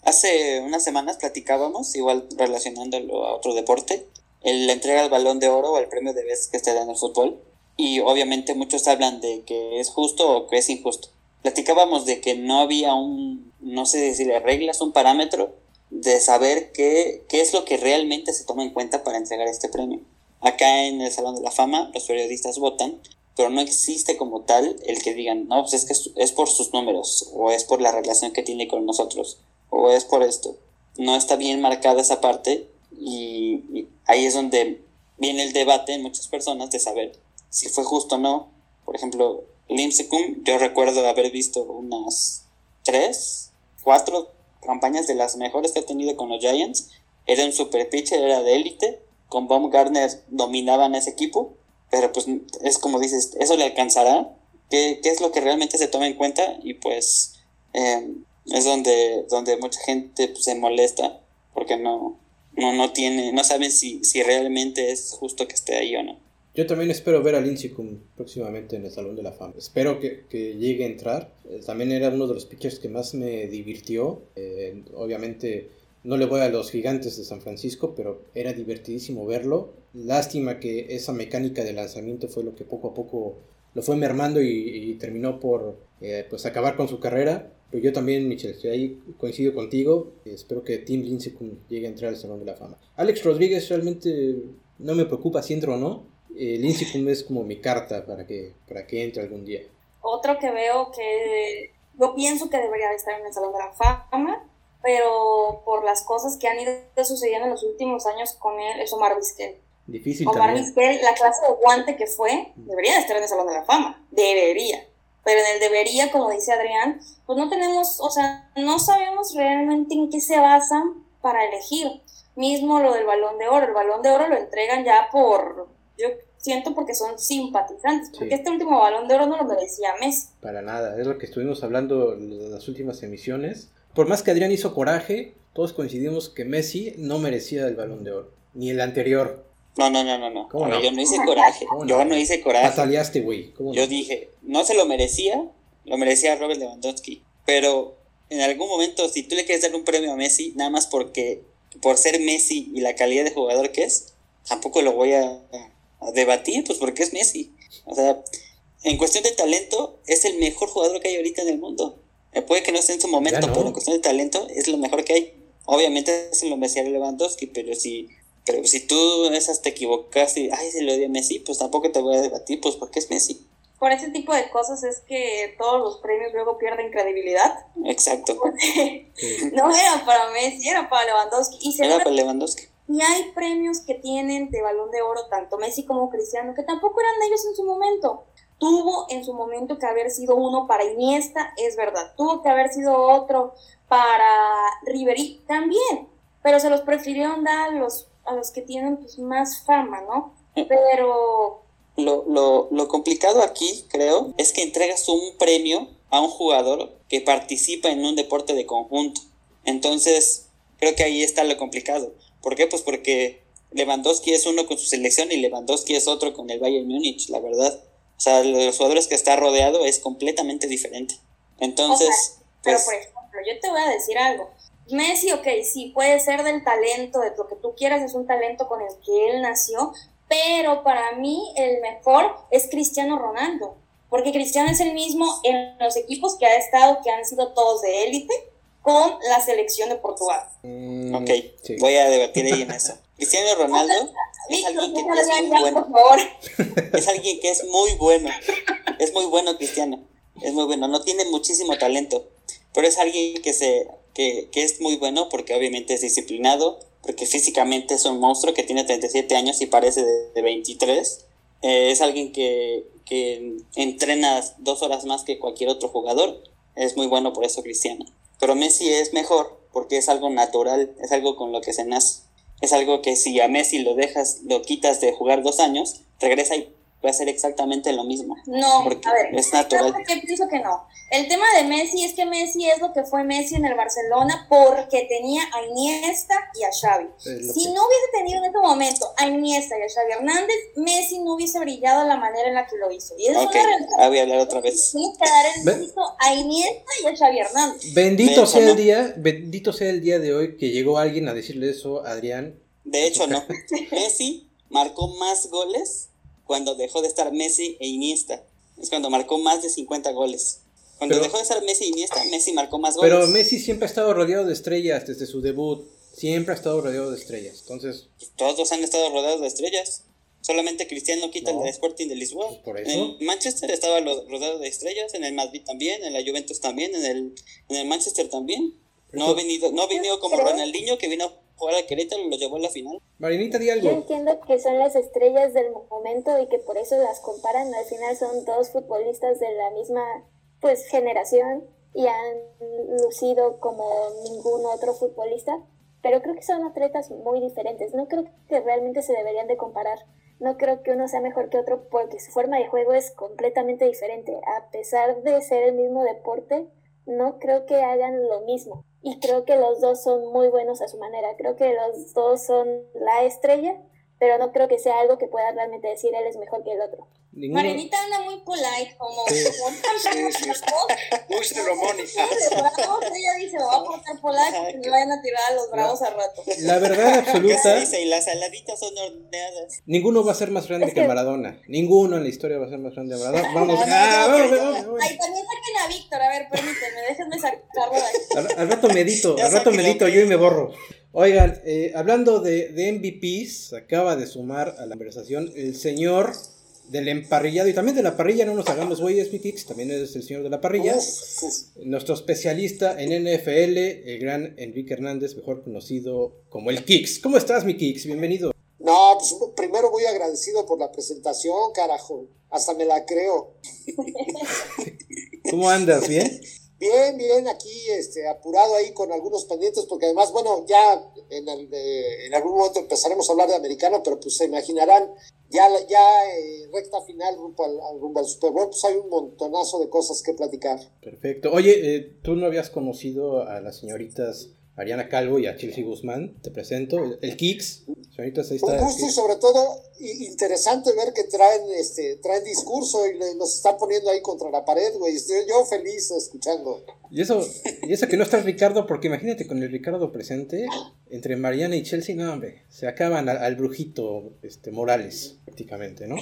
Hace unas semanas platicábamos, igual relacionándolo a otro deporte, la entrega del balón de oro o el premio de vez que se da en el fútbol. Y obviamente muchos hablan de que es justo o que es injusto. Platicábamos de que no había un, no sé decirle reglas, un parámetro de saber qué, qué es lo que realmente se toma en cuenta para entregar este premio. Acá en el Salón de la Fama los periodistas votan, pero no existe como tal el que digan, no, pues es que es por sus números, o es por la relación que tiene con nosotros, o es por esto. No está bien marcada esa parte y, ahí es donde viene el debate en muchas personas de saber si fue justo o no. Por ejemplo, Limsecum, yo recuerdo haber visto unas tres, cuatro campañas de las mejores que ha tenido con los Giants. Era un super pitcher, era de élite. Con Baumgartner dominaban ese equipo. Pero pues es como dices, ¿eso le alcanzará? ¿Qué, qué es lo que realmente se toma en cuenta? Y pues eh, es donde, donde mucha gente pues, se molesta porque no, no, no tiene, no saben si, si realmente es justo que esté ahí o no. Yo también espero ver a Lincecum próximamente en el Salón de la Fama. Espero que, llegue a entrar. Eh, también era uno de los pitchers que más me divirtió. Eh, obviamente no le voy a los gigantes de San Francisco, pero era divertidísimo verlo. Lástima que esa mecánica de lanzamiento fue lo que poco a poco lo fue mermando y, terminó por eh, pues acabar con su carrera. Pero yo también, Michelle, ahí coincido contigo. Espero que Tim Lindsay llegue a entrar al Salón de la Fama. Alex Rodríguez realmente no me preocupa si entra o no. Eh, Lindsay es como mi carta para que, para que entre algún día. Otro que veo que yo pienso que debería estar en el Salón de la Fama, pero por las cosas que han ido sucediendo en los últimos años con él, es Omar Vizquel. Difícil Omar Vizquel, la clase de guante que fue, debería estar en el Salón de la Fama. Debería pero en el debería, como dice Adrián, pues no tenemos, o sea, no sabemos realmente en qué se basan para elegir. Mismo lo del balón de oro, el balón de oro lo entregan ya por, yo siento porque son simpatizantes, porque este último balón de oro no lo merecía Messi. Para nada, es lo que estuvimos hablando en las últimas emisiones. Por más que Adrián hizo coraje, todos coincidimos que Messi no merecía el balón de oro, ni el anterior. No, no, no, no, no. Yo no hice coraje. Yo no hice coraje. Pataleaste, güey. Yo dije, no se lo merecía, lo merecía Robert Lewandowski. Pero en algún momento, si tú le quieres dar un premio a Messi, nada más porque, por ser Messi y la calidad de jugador que es, tampoco lo voy a, debatir, pues porque es Messi. O sea, en cuestión de talento, es el mejor jugador que hay ahorita en el mundo. Eh, puede que no esté en su momento, pero en cuestión de talento, es lo mejor que hay. Obviamente se lo merecía Lewandowski, pero si pero si tú esas te equivocas y, ay, se lo dio a Messi, pues tampoco te voy a debatir, pues porque es Messi. Por ese tipo de cosas es que todos los premios luego pierden credibilidad. Exacto. no era para Messi, era para Lewandowski. Y era para Lewandowski. Y hay premios que tienen de balón de oro, tanto Messi como Cristiano, que tampoco eran ellos en su momento. Tuvo en su momento que haber sido uno para Iniesta, es verdad. Tuvo que haber sido otro para Ribery también. Pero se los prefirieron dar los a los que tienen pues, más fama, ¿no? Pero... Lo, lo, lo complicado aquí, creo, es que entregas un premio a un jugador que participa en un deporte de conjunto. Entonces, creo que ahí está lo complicado. ¿Por qué? Pues porque Lewandowski es uno con su selección y Lewandowski es otro con el Bayern Múnich, la verdad. O sea, los jugadores que está rodeado es completamente diferente. Entonces, pero pues por ejemplo, yo te voy a decir algo. Messi, ok, sí, puede ser del talento, de lo que tú quieras, es un talento con el que él nació, pero para mí el mejor es Cristiano Ronaldo, porque Cristiano es el mismo en los equipos que ha estado, que han sido todos de élite, con la selección de Portugal. Mm, ok, voy a debatir ahí en eso. Cristiano Ronaldo es alguien que es muy bueno. Es alguien que es muy bueno. Es muy bueno Cristiano. Es muy bueno. No tiene muchísimo talento, pero es alguien que se que, es muy bueno porque obviamente es disciplinado, porque físicamente es un monstruo que tiene 37 años y parece de, 23. Eh, es alguien que, que entrena dos horas más que cualquier otro jugador. Es muy bueno por eso Cristiano. Pero Messi es mejor porque es algo natural, es algo con lo que se nace. Es algo que si a Messi lo dejas, lo quitas de jugar dos años, regresa y va a ser exactamente lo mismo. No, porque a ver, es natural. Yo pienso que no. El tema de Messi es que Messi es lo que fue Messi en el Barcelona porque tenía a Iniesta y a Xavi. Si no hubiese tenido en ese momento a Iniesta y a Xavi Hernández, Messi no hubiese brillado de la manera en la que lo hizo. Y es okay. una voy a hablar otra vez. Tienes que dar el mérito a Iniesta y a Xavi Hernández. Bendito sea el día, bendito sea el día de hoy que llegó alguien a decirle eso a Adrián. De hecho, no. Messi marcó más goles cuando dejó de estar Messi e Iniesta. Es cuando marcó más de 50 goles. Cuando dejó de estar Messi e Iniesta, Messi marcó más goles. Pero Messi siempre ha estado rodeado de estrellas desde su debut. Siempre ha estado rodeado de estrellas. Entonces. Todos han estado rodeados de estrellas. Solamente Cristiano quita el Sporting de Lisboa. Pues por eso. En Manchester estaba rodeado de estrellas, en el Madrid también, en la Juventus también, en el, en el Manchester también. No ha venido, no ha venido como Ronaldinho que vino jugar al Querétaro y lo llevó a la final. Marinita, di algo. Yo entiendo que son las estrellas del momento y que por eso las comparan. Al final son dos futbolistas de la misma pues generación y han lucido como ningún otro futbolista. Pero creo que son atletas muy diferentes. No creo que realmente se deberían de comparar. No creo que uno sea mejor que otro porque su forma de juego es completamente diferente. A pesar de ser el mismo deporte, no creo que hagan lo mismo y creo que los dos son muy buenos a su manera. Creo que los dos son la estrella, pero no creo que sea algo que pueda realmente decir él es mejor que el otro. Ninguno... Marinita anda muy polite, como, sí. sí, sí, muy ella dice, lo va a portar polite porque me vayan a tirar a los bravos al rato. La verdad absoluta. dice, y las saladitas son horneadas. Ninguno va a ser más grande que Maradona. Ninguno en la historia va a ser más grande que Maradona. Vamos, ah, vamos, vamos, vamos. Ahí también saquen a Víctor, a ver, permíteme, déjenme sacarlo de ahí. Al, al rato medito, al rato medito yo y me borro. Oigan, eh, hablando de, de MVPs, acaba de sumar a la conversación el señor del emparrillado y también de la parrilla, no nos hagamos güeyes, mi Kix, también es el señor de la parrilla. Nuestro especialista en NFL, el gran Enrique Hernández, mejor conocido como el Kix. ¿Cómo estás, mi Kix? Bienvenido. No, pues primero muy agradecido por la presentación, carajo. Hasta me la creo. ¿Cómo andas? ¿Bien? Bien, bien, aquí este, apurado ahí con algunos pendientes, porque además, bueno, ya en, el, eh, en algún momento empezaremos a hablar de americano, pero pues se imaginarán, ya, ya eh, recta final rumbo al, rumbo al Super Bowl, pues hay un montonazo de cosas que platicar. Perfecto. Oye, eh, tú no habías conocido a las señoritas Ariana Calvo y a Chelsea Guzmán, te presento, el, el Kix. Señoritas, ahí está. Un gusto y sobre todo interesante ver que traen este traen discurso y le- nos están poniendo ahí contra la pared, güey. Estoy yo feliz escuchando. Y eso, y eso que no está Ricardo, porque imagínate con el Ricardo presente, entre Mariana y Chelsea, no, hombre, se acaban al, al brujito este, Morales, prácticamente, ¿no?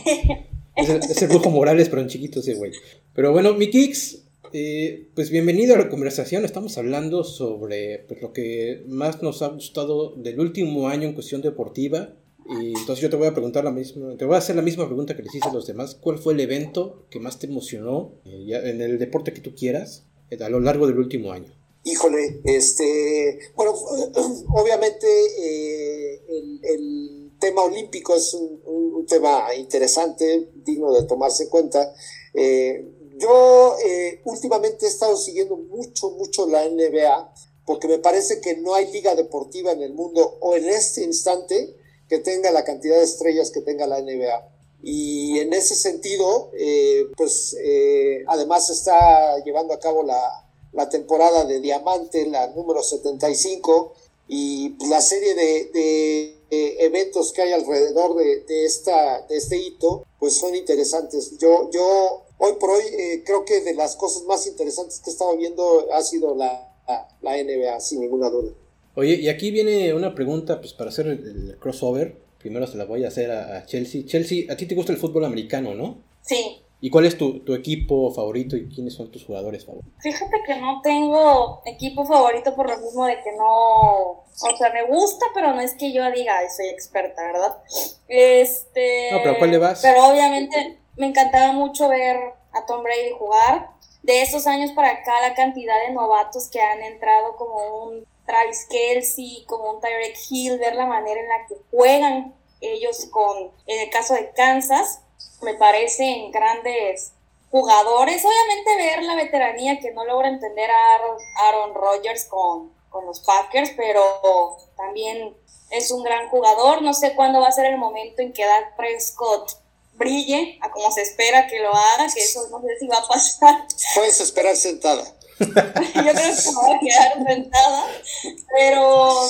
Es el, es el brujo Morales, pero en chiquito ese güey. Pero bueno, mi Kix, eh, pues bienvenido a la conversación. Estamos hablando sobre pues, lo que más nos ha gustado del último año en cuestión deportiva. Y entonces yo te voy a preguntar la misma, te voy a hacer la misma pregunta que les hice a los demás. ¿Cuál fue el evento que más te emocionó eh, ya en el deporte que tú quieras eh, a lo largo del último año? Híjole, este, bueno, obviamente eh, el, el tema olímpico es un, un- un tema interesante, digno de tomarse en cuenta. Eh, yo eh, últimamente he estado siguiendo mucho, mucho la NBA, porque me parece que no hay liga deportiva en el mundo o en este instante que tenga la cantidad de estrellas que tenga la NBA. Y en ese sentido, eh, pues eh, además está llevando a cabo la, la temporada de Diamante, la número 75, y pues, la serie de, de, eventos que hay alrededor de, de, esta, de este hito, pues son interesantes. Yo, yo hoy por hoy eh, creo que de las cosas más interesantes que he estado viendo ha sido la, la, la NBA, sin ninguna duda. Oye, y aquí viene una pregunta pues para hacer el, el crossover. Primero se la voy a hacer a, a Chelsea. Chelsea, a ti te gusta el fútbol americano, ¿no? Sí, ¿Y cuál es tu, tu equipo favorito y quiénes son tus jugadores favoritos? Fíjate que no tengo equipo favorito por lo mismo de que no, o sea, me gusta, pero no es que yo diga, "Ay, soy experta, ¿verdad? Este, No, pero ¿cuál le vas? Pero obviamente me encantaba mucho ver a Tom Brady jugar. De esos años para acá, la cantidad de novatos que han entrado como un Travis Kelsey, como un Tyreek Hill, ver la manera en la que juegan ellos con, en el caso de Kansas, me parecen grandes jugadores. Obviamente ver la veteranía que no logra entender a Aaron, Rodgers con, con los Packers, pero también es un gran jugador. No sé cuándo va a ser el momento en que Dak Prescott brille, a como se espera que lo haga, que eso no sé si va a pasar. Puedes esperar sentada. Yo creo que me voy a quedar sentada, pero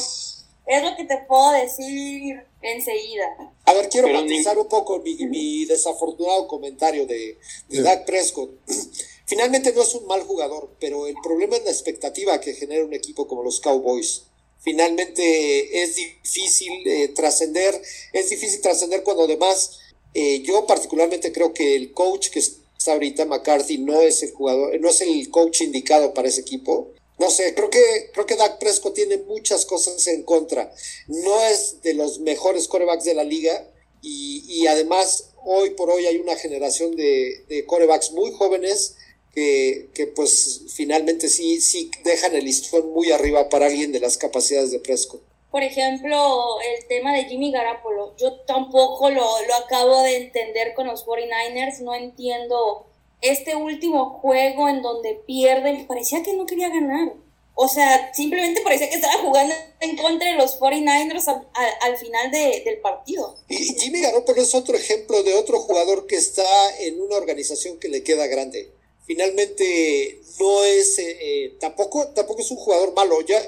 es lo que te puedo decir enseguida. A ver, quiero matizar un poco mi, desafortunado comentario de, de Dak Prescott. Finalmente no es un mal jugador, pero el problema es la expectativa que genera un equipo como los Cowboys. Finalmente es difícil eh, trascender, es difícil trascender cuando además eh, yo particularmente creo que el coach que está ahorita, McCarthy, no es el jugador, no es el coach indicado para ese equipo. No sé, creo que, creo que Dak Prescott tiene muchas cosas en contra. No es de los mejores corebacks de la liga y, y además hoy por hoy hay una generación de, de corebacks muy jóvenes que, que, pues finalmente sí, sí dejan el listón muy arriba para alguien de las capacidades de Prescott por ejemplo, el tema de Jimmy Garapolo. Yo tampoco lo, lo acabo de entender con los 49ers, no entiendo este último juego en donde pierden, parecía que no quería ganar. O sea, simplemente parecía que estaba jugando en contra de los 49ers al, al, final de, del partido. Y Jimmy Garoppolo es otro ejemplo de otro jugador que está en una organización que le queda grande finalmente no es, eh, eh, tampoco, tampoco es un jugador malo. Ya,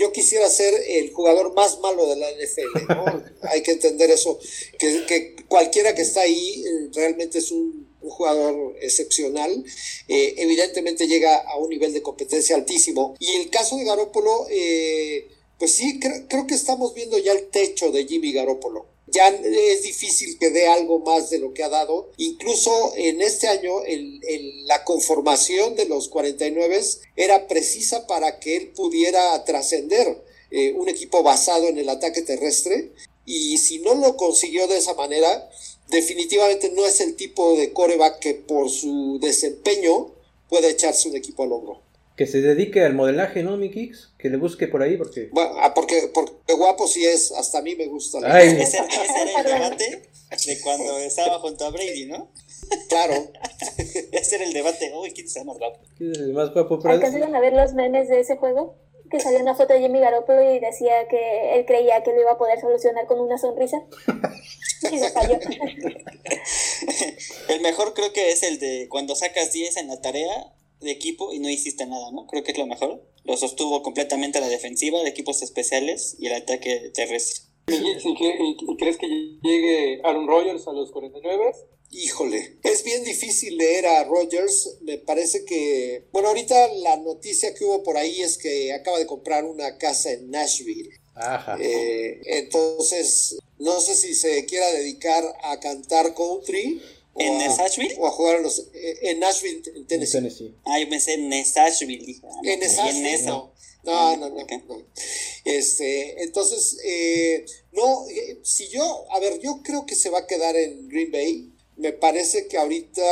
yo quisiera ser el jugador más malo de la NFL, Hay que entender eso, que, que, cualquiera que está ahí eh, realmente es un, jugador excepcional, evidentemente llega a un nivel de competencia altísimo. Y el caso de Garópolo, pues sí, creo que estamos viendo ya el techo de Jimmy Garópolo ya es difícil que dé algo más de lo que ha dado. Incluso en este año la conformación de los 49 era precisa para que él pudiera trascender eh, un equipo basado en el ataque terrestre. Y si no lo consiguió de esa manera, definitivamente no es el tipo de coreback que por su desempeño puede echarse un equipo al hombro que se dedique al modelaje, ¿no, mi Kix? Que le busque por ahí, porque... Bueno, ah, porque, porque guapo sí es, hasta a mí me gusta. Ese, ese, era el debate de cuando estaba junto a Brady, ¿no? Claro. ese era el debate, uy, ¿quién está más guapo? ¿Quién es el más guapo? ¿Alcanzaron a ver los memes de ese juego? Que salió una foto de Jimmy Garoppolo y decía que él creía que lo iba a poder solucionar con una sonrisa. y se falló. el mejor creo que es el de cuando sacas 10 en la tarea de equipo y no hiciste nada, ¿no? Creo que es lo mejor. Lo sostuvo completamente a la defensiva de equipos especiales y el ataque terrestre. ¿Y, crees que llegue Aaron Rodgers a los 49? Híjole, es bien difícil leer a Rodgers. Me parece que, bueno, ahorita la noticia que hubo por ahí es que acaba de comprar una casa en Nashville. Ajá. Eh, entonces, no sé si se quiera dedicar a cantar country ¿En Nashville? O a jugar en, los, eh, en Nashville, en Tennessee. Ah, yo pensé en Nashville. En Nashville, no. No, no, no, Este, entonces, eh, no, eh, si yo, a ver, yo creo que se va a quedar en Green Bay. Me parece que ahorita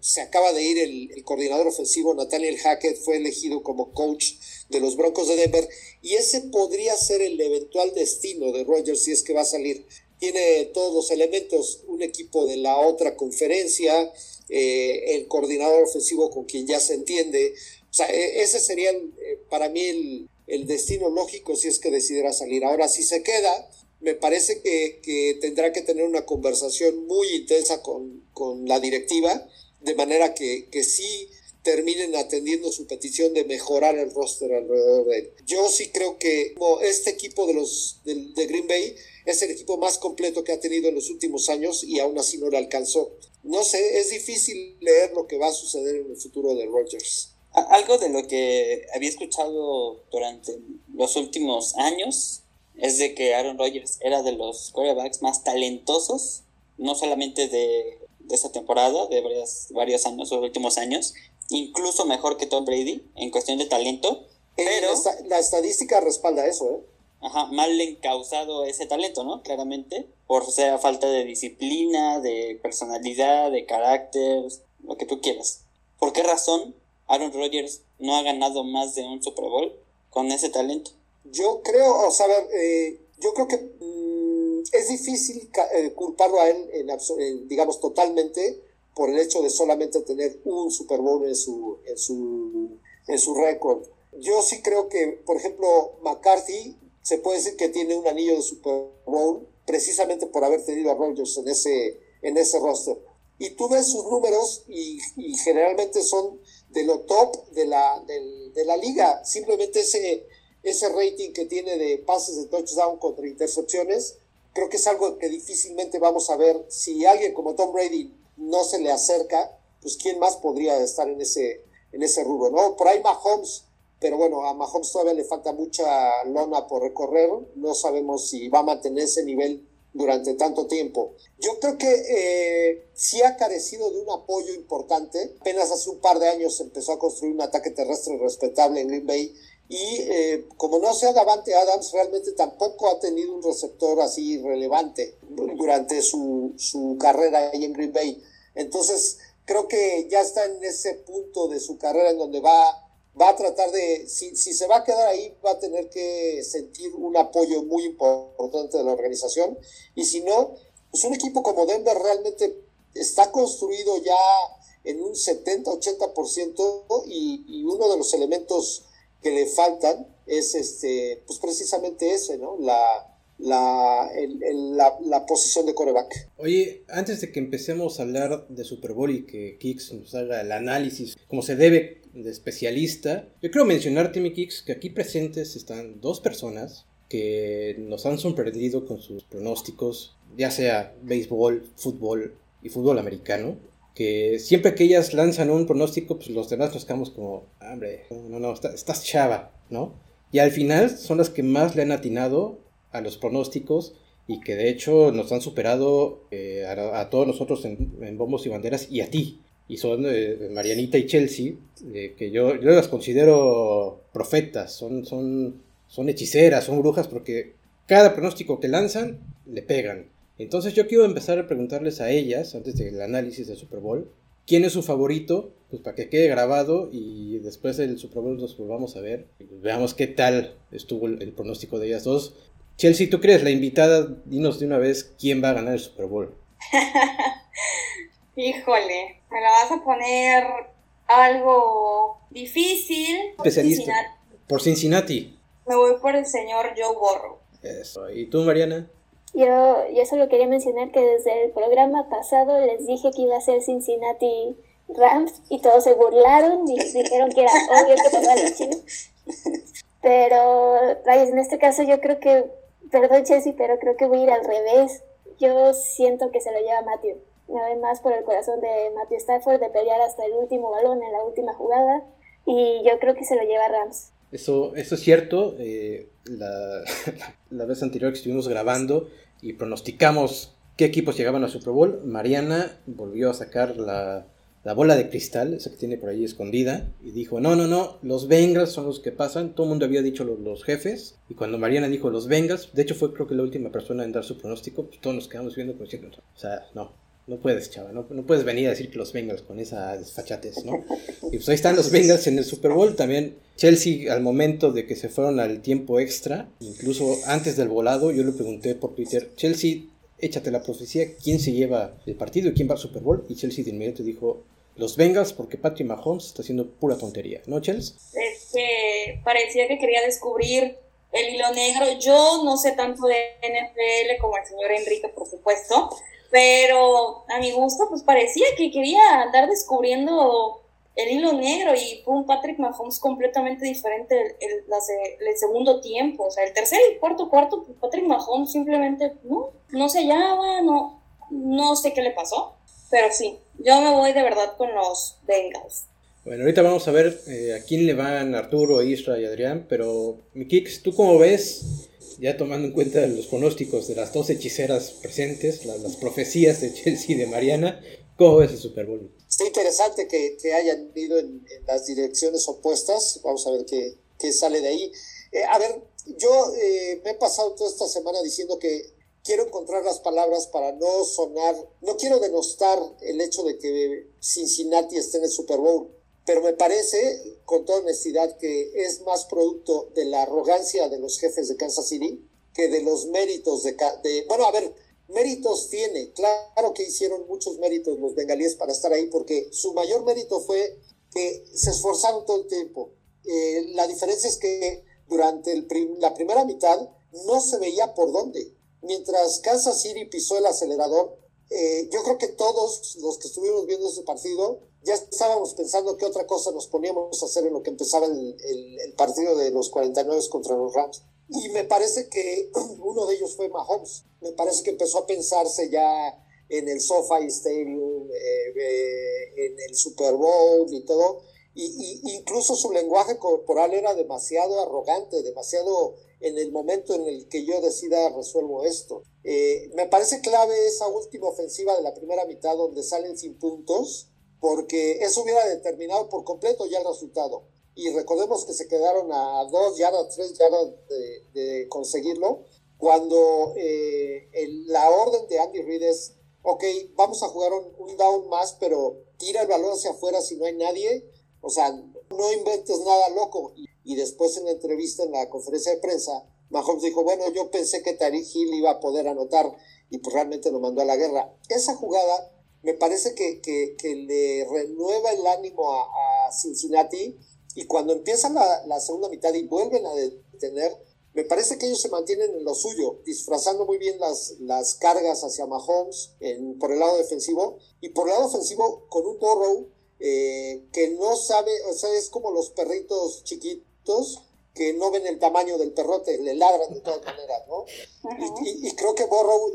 se acaba de ir el, el coordinador ofensivo, Nathaniel Hackett, fue elegido como coach de los Broncos de Denver y ese podría ser el eventual destino de Rogers si es que va a salir tiene todos los elementos, un equipo de la otra conferencia, eh, el coordinador ofensivo con quien ya se entiende. O e, ese sería eh, para mí el, el, destino lógico si es que decidiera salir. Ahora, si se queda, me parece que, que tendrá que tener una conversación muy intensa con, con la directiva, de manera que, que sí terminen atendiendo su petición de mejorar el roster alrededor de él. Yo sí creo que este equipo de los de, de Green Bay es el equipo más completo que ha tenido en los últimos años y aún así no le alcanzó. No sé, es difícil leer lo que va a suceder en el futuro de Rodgers. Algo de lo que había escuchado durante los últimos años es de que Aaron Rodgers era de los quarterbacks más talentosos, no solamente de, de esta temporada, de varios, varios años, los últimos años, incluso mejor que Tom Brady en cuestión de talento. Eh, pero la, estadística respalda eso, ¿eh? Ajá, mal encausado ese talento, ¿no? Claramente, por sea falta de disciplina, de personalidad, de carácter, lo que tú quieras. ¿Por qué razón Aaron Rodgers no ha ganado más de un Super Bowl con ese talento? Yo creo, o sea, eh, yo creo que mm, es difícil eh, culparlo a él, en, digamos, totalmente, por el hecho de solamente tener un Super Bowl en su, en su, en su récord. Yo sí creo que, por ejemplo, McCarthy se puede decir que tiene un anillo de Super Bowl precisamente por haber tenido a Rodgers en ese, en ese roster. Y tú ves sus números y, generalmente son de lo top de la, de, la liga. Simplemente ese, ese rating que tiene de pases de touchdown contra intercepciones, creo que es algo que difícilmente vamos a ver. Si alguien como Tom Brady no se le acerca, pues quién más podría estar en ese, en ese rubro, ¿no? Por ahí Mahomes, pero bueno, a Mahomes todavía le falta mucha lona por recorrer, no sabemos si va a mantener ese nivel durante tanto tiempo. Yo creo que eh, sí ha carecido de un apoyo importante. Apenas hace un par de años empezó a construir un ataque terrestre respetable en Green Bay y eh, como no sea Davante Adams, realmente tampoco ha tenido un receptor así relevante durante su, su carrera ahí en Green Bay. Entonces, creo que ya está en ese punto de su carrera en donde va va a tratar de, si, si, se va a quedar ahí, va a tener que sentir un apoyo muy importante de la organización. Y si no, pues un equipo como Denver realmente está construido ya en un 70-80% y, y uno de los elementos que le faltan es este, pues precisamente ese, ¿no? La, la, la, posición de coreback. Oye, antes de que empecemos a hablar de Super Bowl y que Kix nos haga el análisis como se debe de especialista, yo quiero mencionar, Timmy Kix, que aquí presentes están dos personas que nos han sorprendido con sus pronósticos, ya sea béisbol, fútbol y fútbol americano. Que siempre que ellas lanzan un pronóstico, pues los demás nos quedamos como, hombre, no, no, estás chava, ¿no? Y al final son las que más le han atinado a los pronósticos y que de hecho nos han superado eh, a, todos nosotros en, bombos y banderas y a ti. Y son eh, Marianita y Chelsea, eh, que yo, yo las considero profetas, son, son, son hechiceras, son brujas, porque cada pronóstico que lanzan le pegan. Entonces yo quiero empezar a preguntarles a ellas, antes del análisis del Super Bowl, quién es su favorito, pues para que quede grabado y después del Super Bowl nos volvamos a ver veamos qué tal estuvo el pronóstico de ellas dos. Chelsea, ¿tú crees la invitada? Dinos de una vez quién va a ganar el Super Bowl. Híjole, me la vas a poner algo difícil. Especialista. Por Cincinnati. Me voy por el señor Joe Burrow. Eso. ¿Y tú, Mariana? Yo, yo solo quería mencionar que desde el programa pasado les dije que iba a ser Cincinnati Rams y todos se burlaron y dijeron que era obvio que tomaba los chinos. Pero, en este caso yo creo que Perdón, Chelsea, pero creo que voy a ir al revés. Yo siento que se lo lleva Matthew. Además, por el corazón de Matthew Stafford de pelear hasta el último balón en la última jugada. Y yo creo que se lo lleva Rams. Eso, eso es cierto. Eh, la, la vez anterior que estuvimos grabando y pronosticamos qué equipos llegaban a Super Bowl, Mariana volvió a sacar la, la bola de cristal, esa que tiene por ahí escondida, y dijo, no, no, no, los Bengals son los que pasan, todo el mundo había dicho los, jefes, y cuando Mariana dijo los Bengals, de hecho fue creo que la última persona en dar su pronóstico, pues todos nos quedamos viendo como diciendo, o sea, no, no puedes, chava, no, no, puedes venir a decir que los Bengals con esa desfachatez, ¿no? Y pues ahí están los Bengals en el Super Bowl, también Chelsea al momento de que se fueron al tiempo extra, incluso antes del volado, yo le pregunté por Twitter, Chelsea échate la profecía, quién se lleva el partido y quién va al Super Bowl. Y Chelsea de inmediato dijo, los Bengals, porque Patrick Mahomes está haciendo pura tontería, ¿no, Chelsea? Es que parecía que quería descubrir el hilo negro. Yo no sé tanto de NFL como el señor Enrique, por supuesto, pero a mi gusto, pues parecía que quería andar descubriendo el hilo negro y Patrick Mahomes completamente diferente el, el, segundo tiempo. O sea, el tercer y cuarto cuarto, Patrick Mahomes simplemente no, no se hallaba, no, no sé qué le pasó, pero sí, yo me voy de verdad con los Bengals. Bueno, ahorita vamos a ver eh, a quién le van Arturo, Isra y Adrián, pero mi Kix, ¿tú cómo ves? Ya tomando en cuenta los pronósticos de las dos hechiceras presentes, las, profecías de Chelsea y de Mariana, ¿cómo ves el Super Bowl? Está interesante que, que hayan ido en, las direcciones opuestas. Vamos a ver qué, qué sale de ahí. Eh, a ver, yo eh, me he pasado toda esta semana diciendo que quiero encontrar las palabras para no sonar, no quiero denostar el hecho de que Cincinnati esté en el Super Bowl, pero me parece, con toda honestidad, que es más producto de la arrogancia de los jefes de Kansas City que de los méritos de... de bueno, a ver, méritos tiene. Claro que hicieron muchos méritos los bengalíes para estar ahí, porque su mayor mérito fue que se esforzaron todo el tiempo. Eh, la diferencia es que durante la primera mitad no se veía por dónde. Mientras Kansas City pisó el acelerador, eh, yo creo que todos los que estuvimos viendo ese partido ya estábamos pensando qué otra cosa nos poníamos a hacer en lo que empezaba el, partido de los 49 contra los Rams. Y me parece que uno de ellos fue Mahomes. Me parece que empezó a pensarse ya en el SoFi Stadium, eh, eh, en el Super Bowl y todo. Y, incluso su lenguaje corporal era demasiado arrogante, demasiado en el momento en el que yo decida resuelvo esto. Eh, me parece clave esa última ofensiva de la primera mitad donde salen sin puntos, porque eso hubiera determinado por completo ya el resultado. Y recordemos que se quedaron a dos yardas, tres yardas de, conseguirlo, cuando eh, la orden de Andy Reid es, ok, vamos a jugar un, down más, pero tira el balón hacia afuera si no hay nadie. O sea, no inventes nada loco. Y, y después en la entrevista, en la conferencia de prensa, Mahomes dijo, bueno, yo pensé que Tariq Hill iba a poder anotar y pues realmente lo mandó a la guerra. Esa jugada me parece que, que, le renueva el ánimo a, Cincinnati y cuando empiezan la, la, segunda mitad y vuelven a detener, me parece que ellos se mantienen en lo suyo, disfrazando muy bien las, las cargas hacia Mahomes en, por el lado defensivo y por el lado ofensivo con un Burrow eh, que no sabe, o sea, es como los perritos chiquitos que no ven el tamaño del perrote, le ladran de todas maneras, ¿no? y, creo que Borrow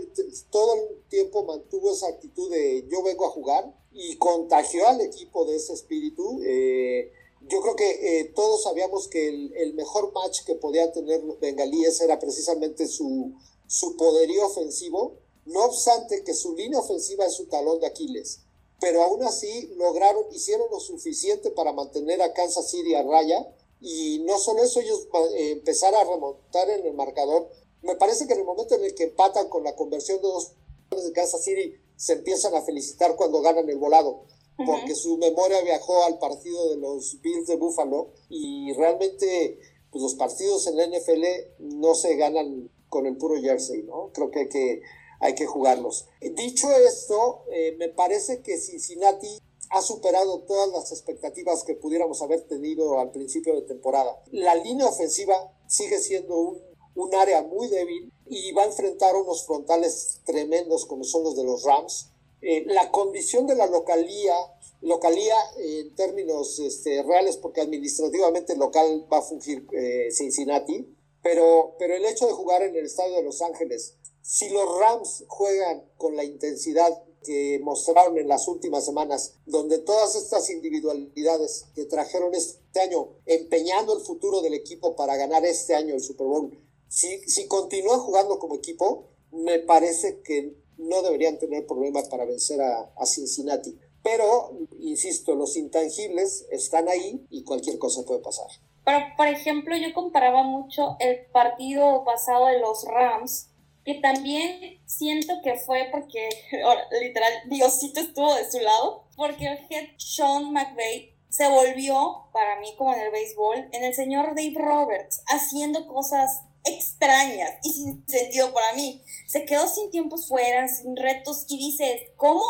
todo el tiempo mantuvo esa actitud de yo vengo a jugar y contagió al equipo de ese espíritu. Eh, yo creo que eh, todos sabíamos que el, mejor match que podía tener Bengalíes era precisamente su, su poderío ofensivo, no obstante que su línea ofensiva es su talón de Aquiles. Pero aún así lograron, hicieron lo suficiente para mantener a Kansas City a raya y no solo eso, ellos eh, empezar a remontar en el marcador. Me parece que en el momento en el que empatan con la conversión de dos de Kansas City, se empiezan a felicitar cuando ganan el volado, porque su memoria viajó al partido de los Bills de Buffalo y realmente pues, los partidos en la NFL no se ganan con el puro jersey, ¿no? Creo que hay que, hay que jugarlos. Dicho esto, eh, me parece que Cincinnati ha superado todas las expectativas que pudiéramos haber tenido al principio de temporada. La línea ofensiva sigue siendo un, un área muy débil y va a enfrentar unos frontales tremendos como son los de los Rams. Eh, la condición de la localía, localía en términos este, reales, porque administrativamente local va a fungir eh, Cincinnati, pero, pero el hecho de jugar en el estadio de Los Ángeles, si los Rams juegan con la intensidad que mostraron en las últimas semanas, donde todas estas individualidades que trajeron este año, empeñando el futuro del equipo para ganar este año el Super Bowl, si, si continúan jugando como equipo, me parece que no deberían tener problemas para vencer a, Cincinnati. Pero, insisto, los intangibles están ahí y cualquier cosa puede pasar. Pero, por ejemplo, yo comparaba mucho el partido pasado de los Rams que también siento que fue porque, literal, Diosito estuvo de su lado, porque el head Sean McVay se volvió, para mí como en el béisbol, en el señor Dave Roberts, haciendo cosas extrañas y sin sentido para mí. Se quedó sin tiempos fuera, sin retos y dices, ¿cómo?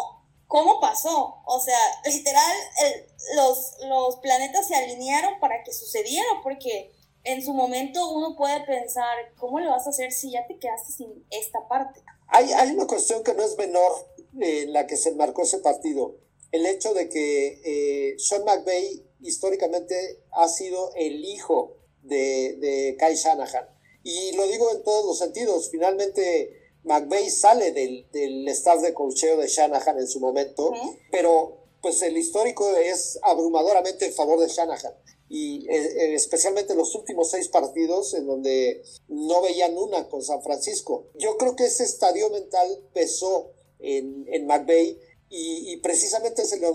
¿Cómo pasó? O sea, literal, los, los planetas se alinearon para que sucediera, porque en su momento uno puede pensar, ¿cómo lo vas a hacer si ya te quedaste sin esta parte? Hay, hay una cuestión que no es menor en la que se marcó ese partido. El hecho de que eh, Sean McVay históricamente ha sido el hijo de, de Kai Shanahan. Y lo digo en todos los sentidos. Finalmente, McVay sale del, del staff de cocheo de Shanahan en su momento, pero pues el histórico es abrumadoramente en favor de Shanahan y eh, eh, especialmente los últimos seis partidos en donde no veían una con San Francisco. Yo creo que ese estadio mental pesó en, en McVeigh y, precisamente se le,